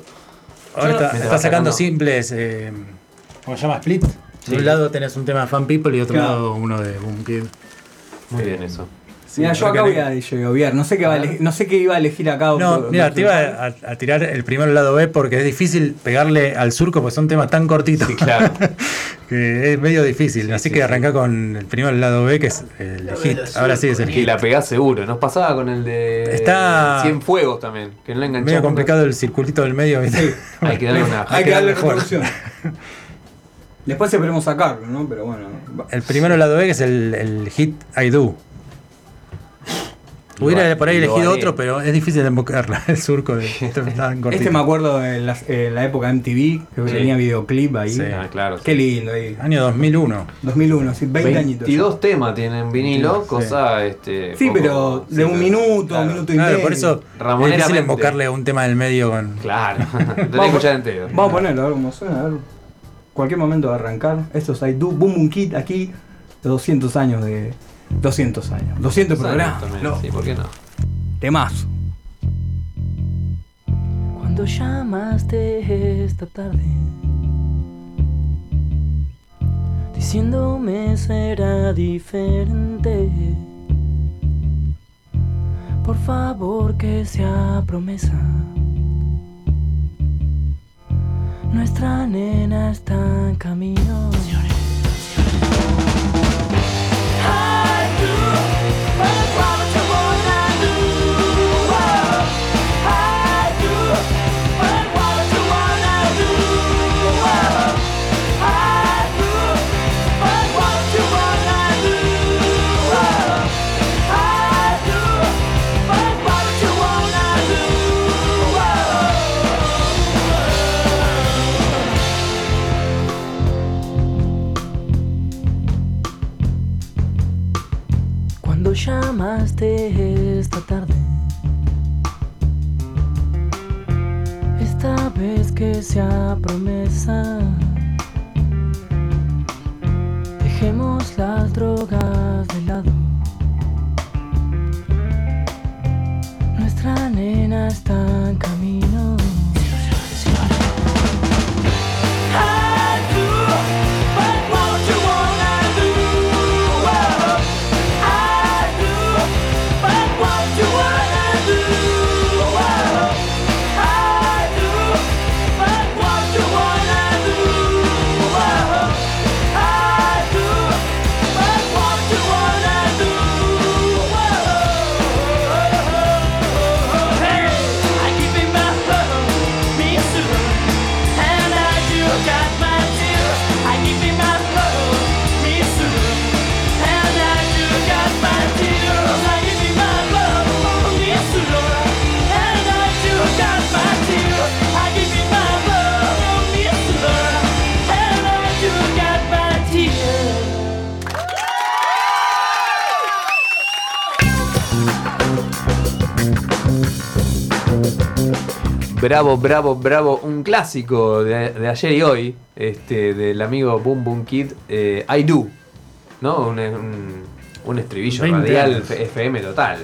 Ahora está, está sacando sacando- simples. Eh, ¿Cómo se llama? Split. Sí. De un lado tenés un tema de Fan People y de otro Claro. lado uno de Boom Kid. Muy bien eso. Mira, yo acá voy a lloviar. No sé qué, va a ele- no sé qué iba a elegir acá. No, mira, te iba a, a tirar el primero lado B porque es difícil pegarle al surco porque son temas tan cortitos. claro. que es medio difícil. Así que arrancá con el primero lado B que es el hit. Ahora sí es el Y hit. la pegás seguro. Nos pasaba con el de Está- Cien Fuegos también, que no la. Medio complicado el circulito del medio. ¿viste? Hay que darle una. Hay que darle mejor. reproducción. Después esperemos sacarlo, ¿no? Pero bueno. va. El primero lado B que es el, el hit I Do. Hubiera Lo- por ahí elegido haré. otro, pero es difícil de invocarla, el surco de tan. Este me acuerdo en la, en la época de MTV, que Sí. tenía videoclip ahí. Sí. Ah, claro. Qué lindo ahí. Año 2001. 2001, sí, 20 añitos. 22 temas tienen vinilo, Sí. cosa este. Sí, poco- pero de sí, un pero- minuto, claro. un minuto y Claro, medio. por eso es difícil invocarle un tema del medio con. Claro, tenés que Vamos, escuchar entero. vamos a ponerlo, a ver cómo suena, a ver. Cualquier momento de arrancar. Esto es I Do Boom Boom Kid aquí, de 200 años de. 200 años. 200 programas. También, No, Sí, ¿por qué no? temazo. Cuando llamaste esta tarde, diciéndome será diferente. Por favor que sea promesa. Nuestra nena está en camino. Cuando llamaste esta tarde, esta vez que sea promesa, dejemos las drogas de lado. Nuestra nena está en camino. Bravo, bravo, bravo. Un clásico de, de ayer y hoy, este, del amigo Boom Boom Kid, eh, I Do. ¿No? Un, un, un estribillo 20 radial años. FM total.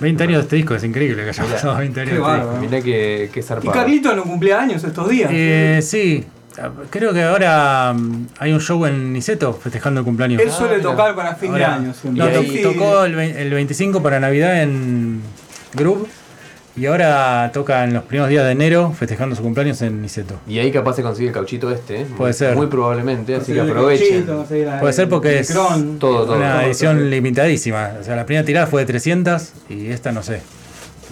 20 años de este disco, es increíble que haya pasado 20 años qué de este disco. Mirá que, que Y zarpado. Carlito no cumplía años estos días. Eh, sí, creo que ahora mm, hay un show en Niceto festejando el cumpleaños. Él suele mira. tocar para fin de año y siempre. to- Sí. tocó el, el 25 para Navidad en Groove y ahora toca en los primeros días de enero festejando su cumpleaños en Niceto. Y ahí capaz se consigue el cauchito este. ¿eh? Puede ser. Muy probablemente, así que aprovechen. cauchito, Puede ser porque es Cron. Todo, todo. una todo, edición todo. limitadísima. O sea, la primera tirada fue de 300 y esta no sé.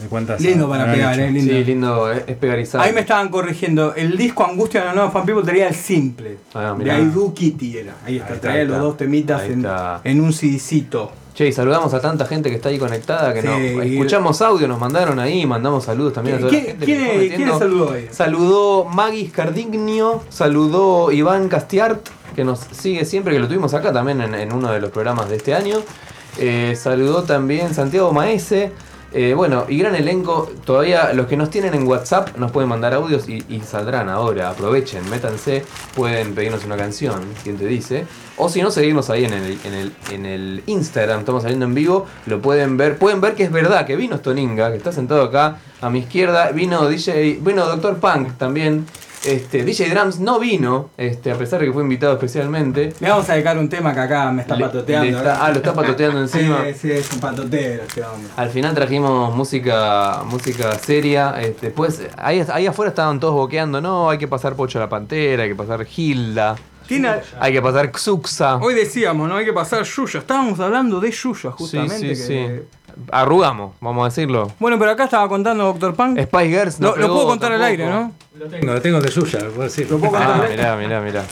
¿De cuántas? Lindo para pegar, eh, lindo. Sí, lindo, es, es pegarizado. Ahí me estaban corrigiendo. El disco Angustia de la Nueva Fan People tenía el simple. Ah, de Do Kitty era. Ahí está, Ahí está, traía ahí los dos temitas en, un CDcito. Che, y saludamos a tanta gente que está ahí conectada, que Sí, no, y- escuchamos audio, nos mandaron ahí, mandamos saludos también a toda ¿Quién- la gente. quién que quién saludó hoy? Saludó Magis Cardignio, saludó Iván Castiart, que nos sigue siempre, que lo tuvimos acá también en, en uno de los programas de este año. Eh, saludó también Santiago Maese. Eh, bueno, y gran elenco. Todavía los que nos tienen en WhatsApp nos pueden mandar audios y, y saldrán ahora. Aprovechen, métanse. Pueden pedirnos una canción, quien te dice. O si no, seguimos ahí en el, en el, en el Instagram. Estamos saliendo en vivo. Lo pueden ver. Pueden ver que es verdad que vino Stoninga, que está sentado acá a mi izquierda. Vino DJ. Vino Doctor Punk también. Este, DJ Drums no vino, este, a pesar de que fue invitado especialmente. Le vamos a dedicar un tema que acá me está Le- patoteando. le está- ah, lo está patoteando encima. Sí, sí, es un patotero este hombre. Al final trajimos música música seria. Este, después, ahí, ahí afuera estaban todos boqueando. No, hay que pasar Pocho a la Pantera, hay que pasar Hay que pasar Xuxa. Hoy decíamos, ¿no? Hay que pasar Yuya. Estábamos hablando de Yuya, justamente. sí, que- sí. Arrugamos, vamos a decirlo. Bueno, pero acá estaba contando Doctor Punk. Spice Girls no Lo, lo pegó puedo contar al tampoco. aire, ¿no? Lo tengo, lo tengo de Yuya, lo puedo decir. Lo puedo contar Ah, aire. mirá, mirá, mirá.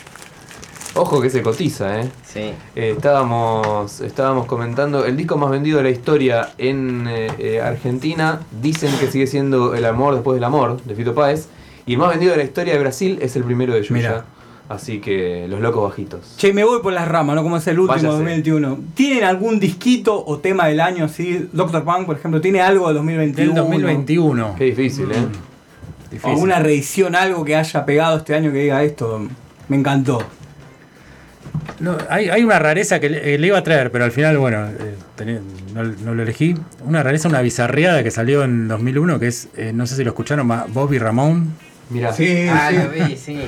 Ojo que se cotiza, ¿eh? Sí. Eh, estábamos, estábamos comentando el disco más vendido de la historia en eh, eh, Argentina. Dicen que sigue siendo El amor después del amor de Fito Páez. Y el más vendido de la historia de Brasil es el primero de Yuya. Mirá. Así que los locos bajitos. Che, me voy por las ramas, ¿no? Como es el último Váyase. 2021. ¿Tienen algún disquito o tema del año así? Doctor Punk, por ejemplo, ¿tiene algo de 2021? Del 2021. Qué difícil, ¿eh? O Difícil. una reedición, algo que haya pegado este año que diga esto. Me encantó. No, hay, hay una rareza que le, eh, le iba a traer, pero al final, bueno, eh, no, no lo elegí. Una rareza, una bizarreada que salió en 2001, que es, eh, no sé si lo escucharon, Bobby Ramón, Mirá. Sí, Ah, sí. lo vi, sí.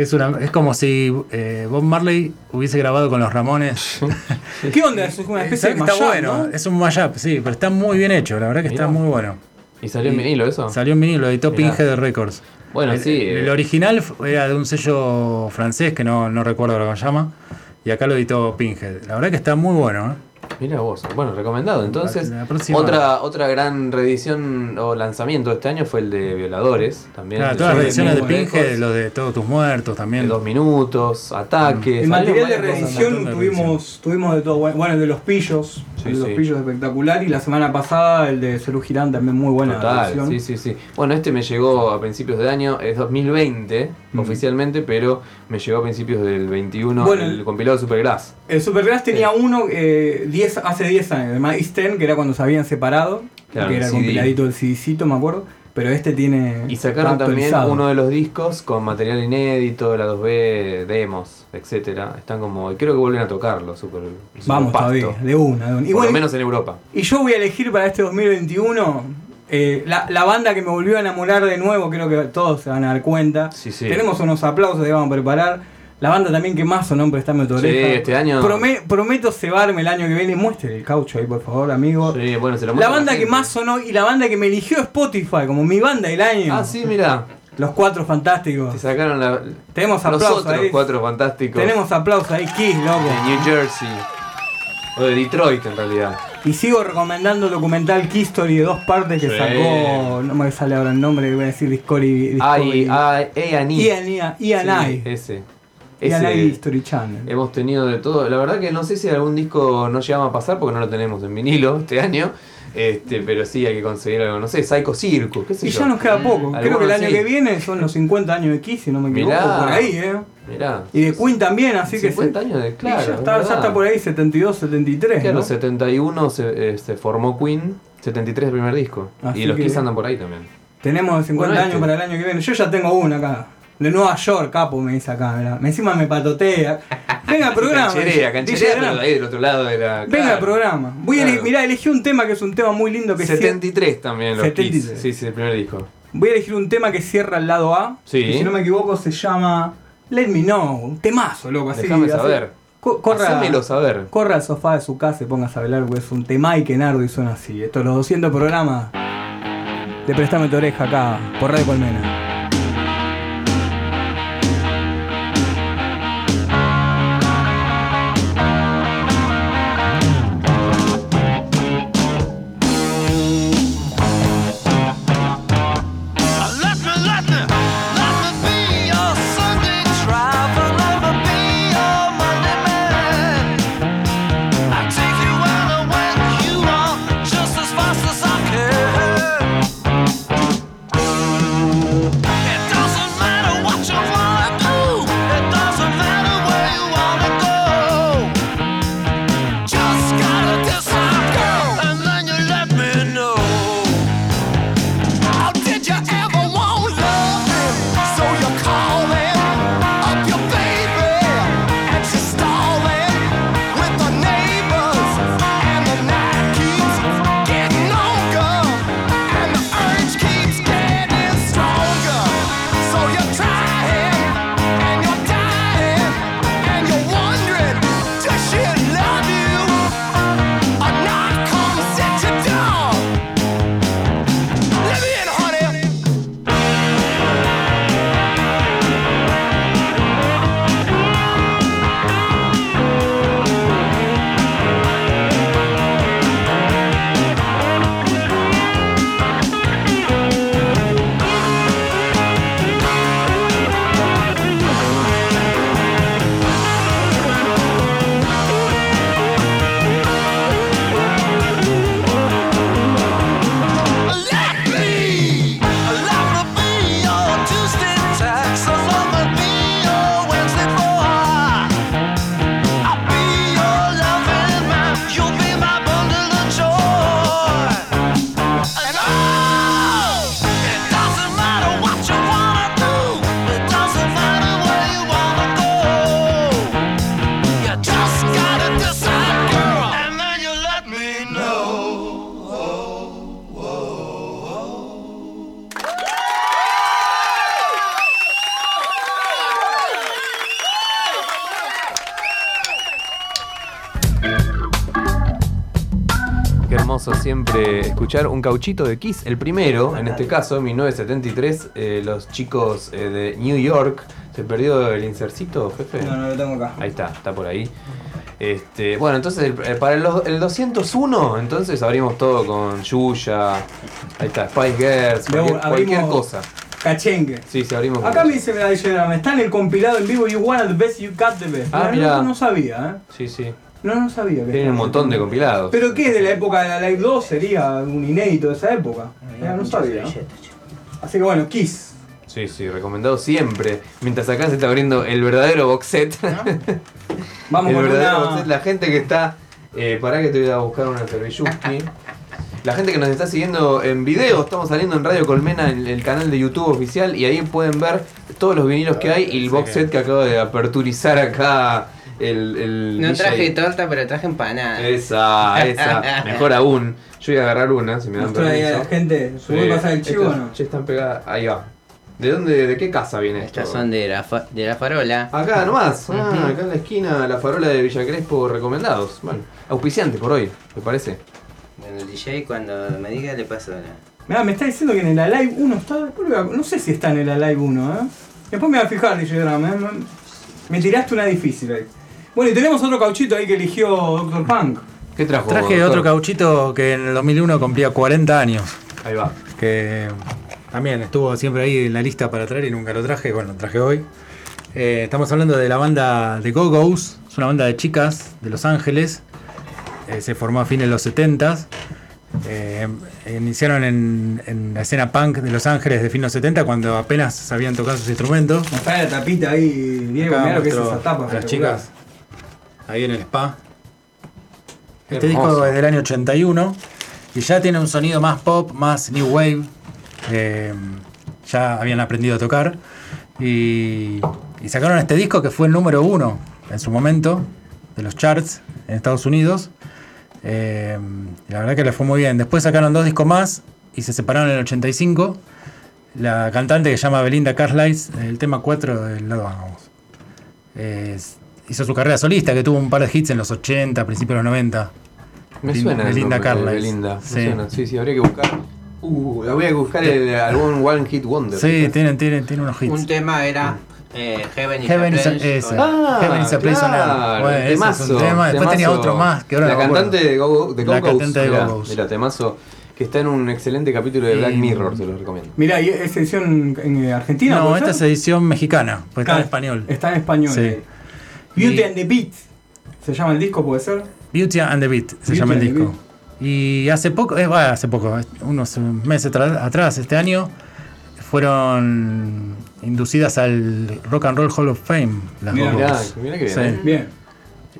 Que es, una, es como si eh, Bob Marley hubiese grabado con los Ramones. ¿Qué onda? Es una especie Está, de está mashup, bueno, ¿no? es un mashup, sí, pero está muy bien hecho, la verdad que está muy bueno. ¿Y salió en vinilo eso? Salió en vinilo, lo editó. Pinhead Records. Bueno, el, sí. El eh, original era de un sello francés que no, no recuerdo lo que se llama. Y acá lo editó Pinhead. La verdad que está muy bueno, ¿eh? Mira vos. Bueno, recomendado. Entonces, otra, otra gran reedición o lanzamiento de este año fue el de Violadores. También. Claro, todas las Johnny ediciones de. Pinhead, los de Todos tus muertos De también. dos minutos, ataques. El material de reedición tuvimos, tuvimos de todo. Bueno, Bueno, el de los pillos. Sí, el de los sí. pillos espectacular. Y la semana pasada el de Cerú Girán también muy buena Total, sí, sí, sí. Bueno, este me llegó a principios de año, es 2020 Mm. oficialmente, pero me llegó a principios del 21 Bueno, el compilado de Supergrass. El Supergrass tenía uno eh, 10 hace 10 años, de Mice 10, que era cuando se habían separado, Claro, que era el compiladito del CDcito, me acuerdo. Pero este tiene. Y sacaron también uno de los discos con material inédito, la 2B, demos, etcétera. Están como. Creo que vuelven a tocarlo, super. super Vamos pasto. todavía, de una, de una. Y Por bueno, lo menos en Europa. Y yo voy a elegir para este 2021 eh, la, la banda que me volvió a enamorar de nuevo, creo que todos se van a dar cuenta. Sí, sí. Tenemos unos aplausos que vamos a preparar. La banda también que más sonó en Prestame tu Sí, oreja. este año- Prome- prometo cebarme el año que viene. Muestre el caucho ahí, por favor, amigo. Sí, bueno, se lo La banda que más sonó y la banda que me eligió Spotify como mi banda del año. Ah, sí, mira. Los cuatro fantásticos. Te sacaron la. Tenemos los aplausos otros ahí. cuatro fantásticos. Tenemos aplausos ahí, Kiss, loco. De New Jersey. O de Detroit, en realidad. Y sigo recomendando el documental Key Story de dos partes que Sí. sacó. No me sale ahora el nombre, voy a decir Discovery. Discovery- ay, A&E. Ian, Ian, Sí, I. Ese. Ian Ese- I History Channel. Hemos tenido de todo. La verdad que no sé si algún disco no llegamos a pasar porque no lo tenemos en vinilo este año. Este, pero sí hay que conseguir algo, no sé, Psycho Circus, qué sé Y yo. ya nos queda poco. Creo que el año sí. que viene son los 50 años de Kiss, si no me equivoco. Mirá. Por ahí, ¿eh? Mirá. Y de Queen también, así que. 50 se- años de y claro. ya, es está, ya está por ahí 72, 73. Claro, ¿no? 71 se, eh, se formó Queen, 73 el primer disco. Así y los que- Kiss andan por ahí también. Tenemos 50 Bueno, años este. para el año que viene. Yo ya tengo una acá. De Nueva York, capo, me dice acá. mirá. Encima me patotea. Venga al programa. Cancherea, cancherea, pero ahí del otro lado de la. Venga claro. al programa. Voy a Claro. ele- mirá, elegí un tema que es un tema muy lindo que cier- 73 también los 73. Kiss. Sí, sí, el primer disco. Voy a elegir un tema que cierra el lado A. Sí. que si no me equivoco se llama Let Me Know. Un temazo, loco. Así, Déjame así. saber. Co- corra, saber. corra al sofá de su casa y póngase a bailar porque es un tema y que nardo y suena así. Estos los 200 programas de Prestame tu oreja acá por Radio Colmena. Siempre escuchar un cauchito de Kiss. El primero, en este caso, en 1973, eh, los chicos eh, de New York. ¿Se perdió el insercito, jefe? No, no lo tengo acá. Ahí está, está por ahí. Este, bueno, entonces el- eh, para el, do- el 201, entonces abrimos todo con Yuya, ahí está, Spice Girls, cualquier, cosa. Cachengue. Sí, sí, abrimos Acá me dice, dice, está en el compilado en vivo You Want the Best, You Got the Best. Ah, no, no sabía, ¿eh? Sí, sí. No, no sabía que Tienen un montón de compilados. ¿Pero qué es de la época de la Live 2? Sería un inédito de esa época. Mirá, no sabía. ¿no? Así que bueno, Kiss. Sí, sí, recomendado siempre. Mientras acá se está abriendo el verdadero box set. Vamos el con verdadero una- box set. La gente que está. Eh, pará que te voy a buscar una Cervelluski. La gente que nos está siguiendo en video, estamos saliendo en Radio Colmena en el canal de YouTube oficial y ahí pueden ver todos los vinilos que hay y el box set que acabo de aperturizar acá el, el No DJ. traje torta, pero traje empanada. Esa, esa, mejor aún. Yo voy a agarrar una, si me dan ahí a permiso. la gente, ¿se puede pasar el chivo o no? che, están pegadas, ahí va. ¿De dónde, de qué casa viene esto? Estas son de la, fa- de la farola. Acá nomás, ah, acá en la esquina, la farola de Villa Crespo recomendados. Bueno, auspiciante por hoy, me parece. Bueno, el DJ cuando me diga le paso la... Mirá, me está diciendo que en el Alive 1 está. No sé si está en el Alive 1, ¿eh? Después me voy a fijar, DJ Drama, ¿eh? Me- Me tiraste una difícil ahí. Bueno, y tenemos otro cauchito ahí que eligió Dr. Punk. ¿Qué trajo? Traje doctor? otro cauchito que en el 2001 cumplía 40 años. Ahí va. Que también estuvo siempre ahí en la lista para traer y nunca lo traje. Bueno, lo traje hoy. Eh, estamos hablando de la banda The Go-Go's. Es una banda de chicas de Los Ángeles. Eh, se formó a fines de los 70s. Eh, iniciaron en, en la escena punk de Los Ángeles de fines de los 70 cuando apenas sabían tocar sus instrumentos. Está la tapita ahí, Diego, mirá lo que es esa tapa. las chicas. Ahí en el spa. Este disco es del año 81 y ya tiene un sonido más pop, más new wave. eh, ya habían aprendido a tocar. Y, y sacaron este disco que fue el número uno en su momento de los charts en Estados Unidos. Eh, la verdad que le fue muy bien. Después sacaron dos discos más y se separaron en el 85. La cantante que se llama Belinda Carlisle, el tema 4 del lado vamos. Es- hizo su carrera solista, que tuvo un par de hits en los 80, principios de los 90. Me suena el Belinda de Carlisle. Belinda. me Sí. suena. sí, sí, habría que buscar. Uh, la voy a buscar el, algún One Hit Wonder. Sí, tienen, tienen, tienen unos hits. Un tema era eh, Heaven is Heaven a is a- Place. esa. Ah, Heaven is a Place on Earth. claro, Bueno, ese es un temazo, tema. Después tenía temazo. otro más, que ahora La no cantante de Go, de La cantante de Go-Go's. mirá, temazo que está en un excelente capítulo de Black Mirror, se lo recomiendo. Mirá, ¿y es edición en eh, Argentina? No, esta es edición mexicana, pues está en español. Está en español. Sí. eh. Beauty Y- and the Beat. ¿Se llama el disco, puede ser? Beauty and the Beat se Beauty llama el disco. Y hace poco, eh, bueno, hace poco, eh, unos meses atrás, este año, fueron inducidas al Rock and Roll Hall of Fame. Las Mirá, mirá que bien, Sí. eh. Bien.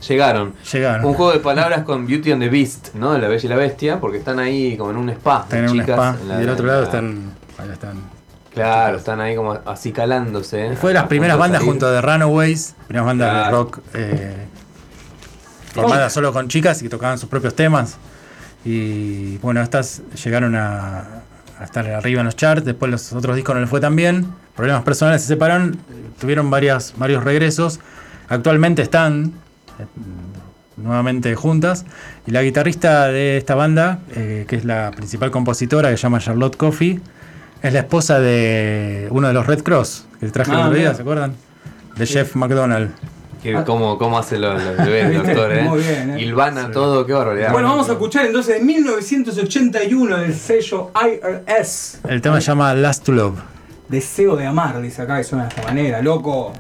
Llegaron. Llegaron. Un juego de palabras con Beauty and the Beast, ¿no? La Bella y la Bestia, porque están ahí como en un spa. Están en un spa en la- y del otro lado la- están, ahí están. Claro, están ahí como acicalándose. ¿eh? Fue de las A primeras bandas junto de Runaways, primeras bandas de rock eh, formadas solo con chicas y que tocaban sus propios temas. Y bueno, estas llegaron a, a estar arriba en los charts, después los otros discos no les fue tan bien, problemas personales se separaron, tuvieron varias, varios regresos, actualmente están eh, nuevamente juntas y la guitarrista de esta banda, eh, que es la principal compositora, que se llama Charlotte Coffey, es la esposa de uno de los Red Cross, que traje el Ah, otro día. ¿se acuerdan? De Jeff McDonald. Que cómo, cómo hace los, los bebés, el doctor, ¿eh? Muy bien, ¿eh? Hilvana todo, qué barbaridad. Bueno, vamos a escuchar entonces de 1981 del sello IRS. El tema se llama Last to Love. Deseo de amar, dice acá, que suena de esta manera, loco.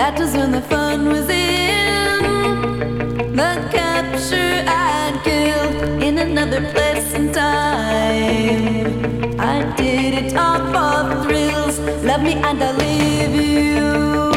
That was when the fun was in the capture I'd kill in another place and time. I did it all for thrills, love me and I'll leave you.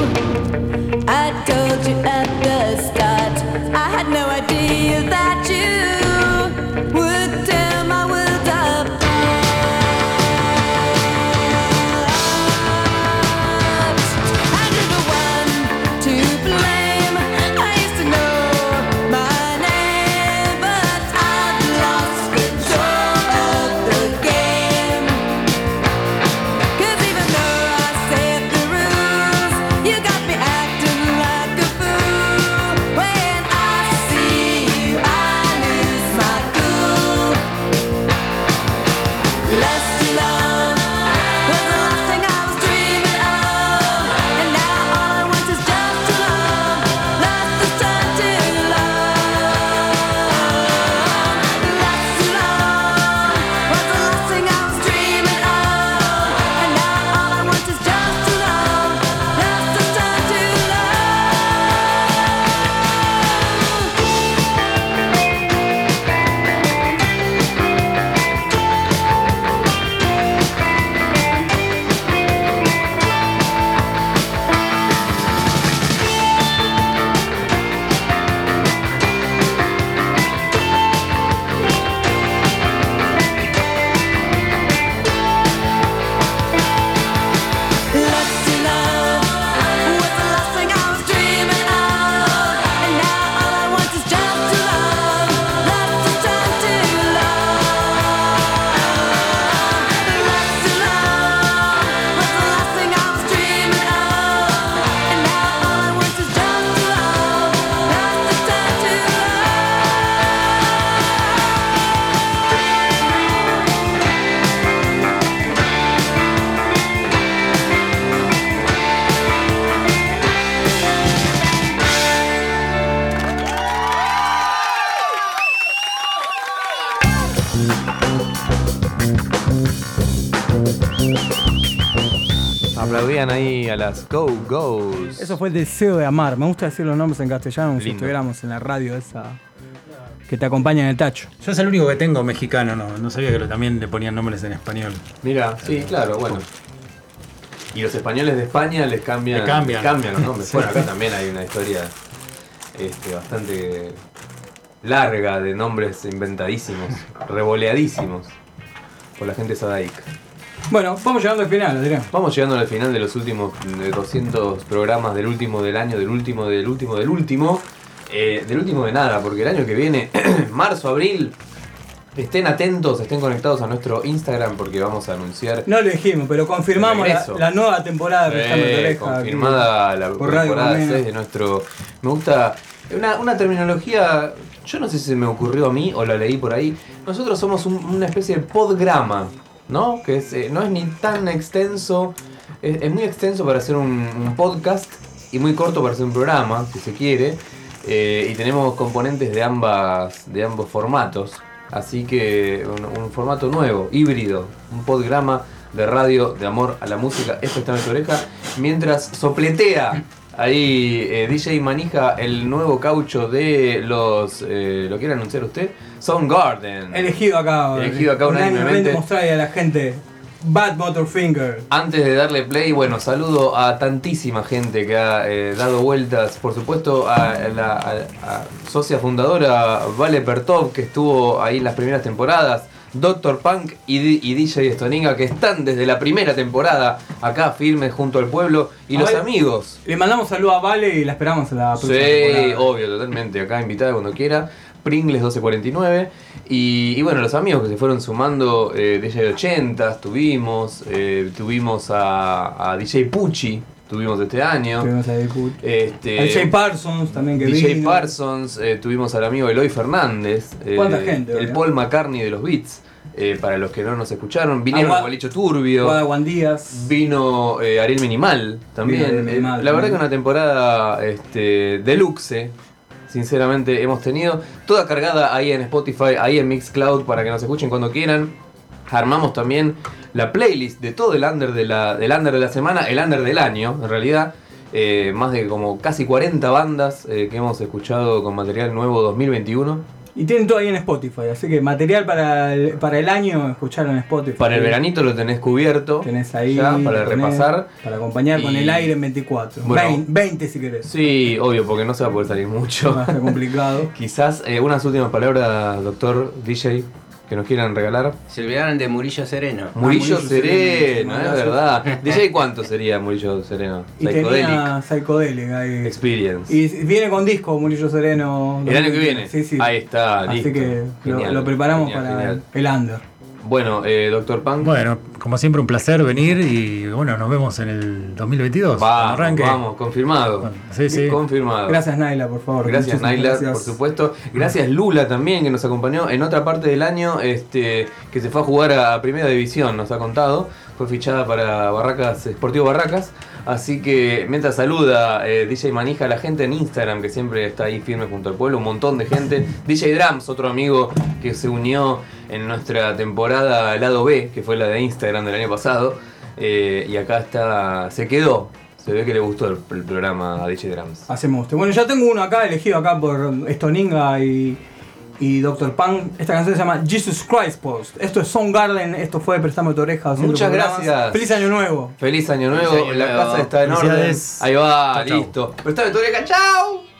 Las Go Go's. Eso fue el deseo de amar. Me gusta decir los nombres en castellano como si estuviéramos en la radio esa que te acompaña en el tacho. Yo es el único que tengo mexicano, no, no sabía que lo- también le ponían nombres en español. Mira, sí, claro, bueno. Y los españoles de España les cambian, Le cambian. los nombres. Sí. Bueno, acá también hay una historia este, bastante larga de nombres inventadísimos, revoleadísimos por la gente Sadaik. Bueno, vamos llegando al final, Adrián. Vamos llegando al final de los últimos de 200 programas del último del año, del último, del último, del último. Eh, del último de nada, porque el año que viene, marzo, abril, estén atentos, estén conectados a nuestro Instagram porque vamos a anunciar No lo dijimos, pero confirmamos la, nueva temporada de Eh, Oreja, confirmada aquí, la temporada Colmena. 6 de nuestro. Me gusta. Una, una terminología. Yo no sé si se me ocurrió a mí o la leí por ahí. Nosotros somos un- una especie de podgrama, ¿no? Que es, eh, no es ni tan extenso. Es, muy extenso para hacer un, un podcast y muy corto para hacer un programa, si se quiere. Eh, y tenemos componentes de ambas de ambos formatos. Así que un, un formato nuevo, híbrido, un podgrama de radio de amor a la música. Esto está en tu oreja. Mientras sopletea ahí eh, DJ Manija el nuevo caucho de los. eh, ¿Lo quiere anunciar usted? Soundgarden. Elegido acá. Elegido acá unánimemente. mostrarle a la gente Bad Motorfinger. Antes de darle play, bueno, saludo a tantísima gente que ha eh, dado vueltas. Por supuesto, a la a- a socia fundadora Vale Pertov, que estuvo ahí en las primeras temporadas. Doctor Punk y, y DJ Stoninga, que están desde la primera temporada acá firmes junto al pueblo. Y A los ver, amigos. Le mandamos saludo a Vale y la esperamos en la próxima Sí, temporada. obvio, totalmente. Acá invitada cuando quiera. Pringles 1249. Y, y bueno, los amigos que se fueron sumando, eh, DJ 80 tuvimos, eh, tuvimos a, a DJ Pucci, tuvimos este año. Tuvimos a. Este, A DJ Parsons también que DJ vino. Parsons, eh, tuvimos al amigo Eloy Fernández. eh, ¿Cuánta gente, El verdad? Paul McCartney de los Beats. eh, para los que no nos escucharon, vinieron Agua- Gualicho Turbio. Vino eh, Ariel Minimal también. Vino Ariel Eh, Minimal la verdad que una temporada este, deluxe, sinceramente, hemos tenido. Toda cargada ahí en Spotify, ahí en Mixcloud, para que nos escuchen cuando quieran. Armamos también la playlist de todo el under de la, del under de la semana, el under del año, en realidad. Eh, más de como casi 40 bandas eh, que hemos escuchado con material nuevo 2021. Y tienen todo ahí en Spotify, así que material para el, para el año, escucharlo en Spotify. Para el veranito lo tenés cubierto. Tenés ahí ya, para tenés repasar. Para acompañar con el aire en 24. Bueno. 20, 20 si querés. Sí, obvio, porque no se va a poder salir mucho. Va a ser complicado. Quizás eh, unas últimas palabras, doctor DJ, que nos quieran regalar. Se olvidaron de Murillo Sereno. Murillo, Ah, Murillo Sereno, Sereno, es verdad. DJ, ¿cuánto sería Murillo Sereno? Y Psychedelic tenía Psychedelic ahí. Experience. Y viene con disco Murillo Sereno. El año que viene. Sí, sí. Ahí está, Así listo. que lo, Genial, lo preparamos genial, para genial. el under. Bueno, eh, doctor Punk. Bueno, como siempre, un placer venir y bueno, nos vemos en el 2022. cuando Vamos, arranque. vamos, confirmado. sí, sí. Confirmado. Gracias Naila, por favor. Gracias Muchísimas Naila, gracias. por supuesto. Gracias Lula también, que nos acompañó en otra parte del año, este, que se fue a jugar a Primera División, nos ha contado. Fue fichada para Barracas, Sportivo Barracas. Así que mientras saluda eh, DJ Manija a la gente en Instagram, que siempre está ahí firme junto al pueblo, un montón de gente. DJ Drums, otro amigo que se unió en nuestra temporada lado B, que fue la de Instagram del año pasado. Eh, y acá está, se quedó. Se ve que le gustó el, programa a DJ Drums. Hacemos usted. Bueno, ya tengo uno acá, elegido acá por Stoninga y, y Dr. Pan. Esta canción se llama Jesus Christ Post. Esto es Soundgarden, esto fue Préstame tu oreja. Muchas gracias. Feliz año nuevo. Feliz año nuevo, Feliz año la casa está en orden. Ahí va, Chau, chau. listo. Prestame tu oreja, chao.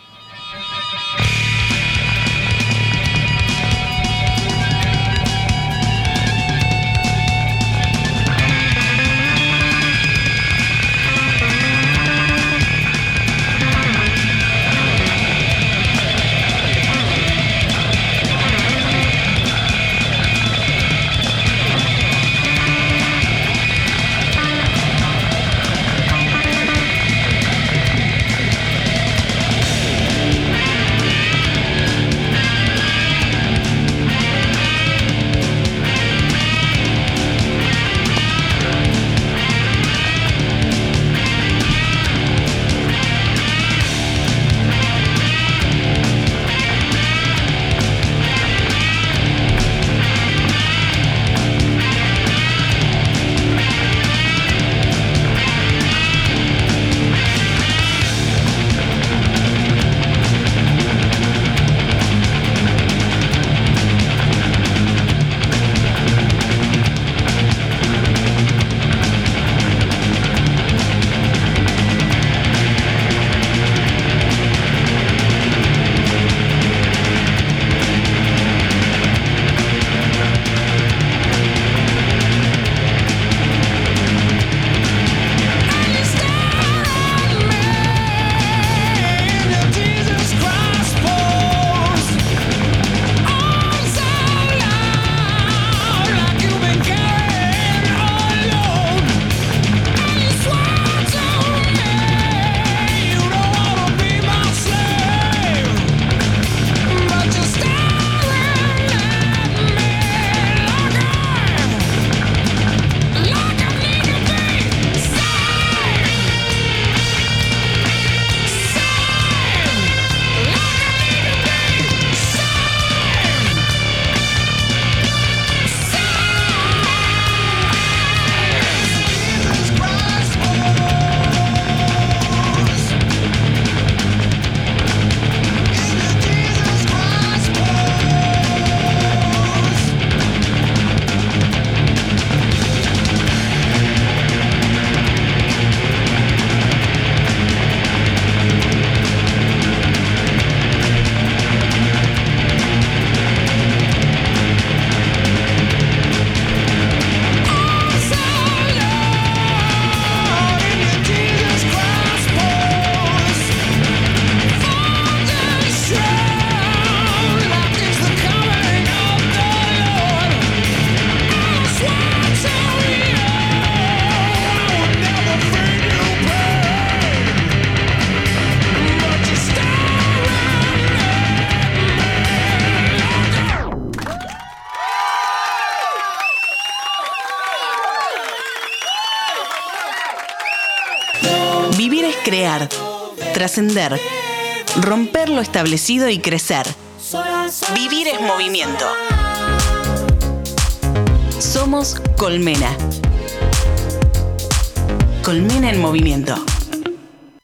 Romper lo establecido y crecer. Vivir es movimiento. Somos Colmena. Colmena en movimiento.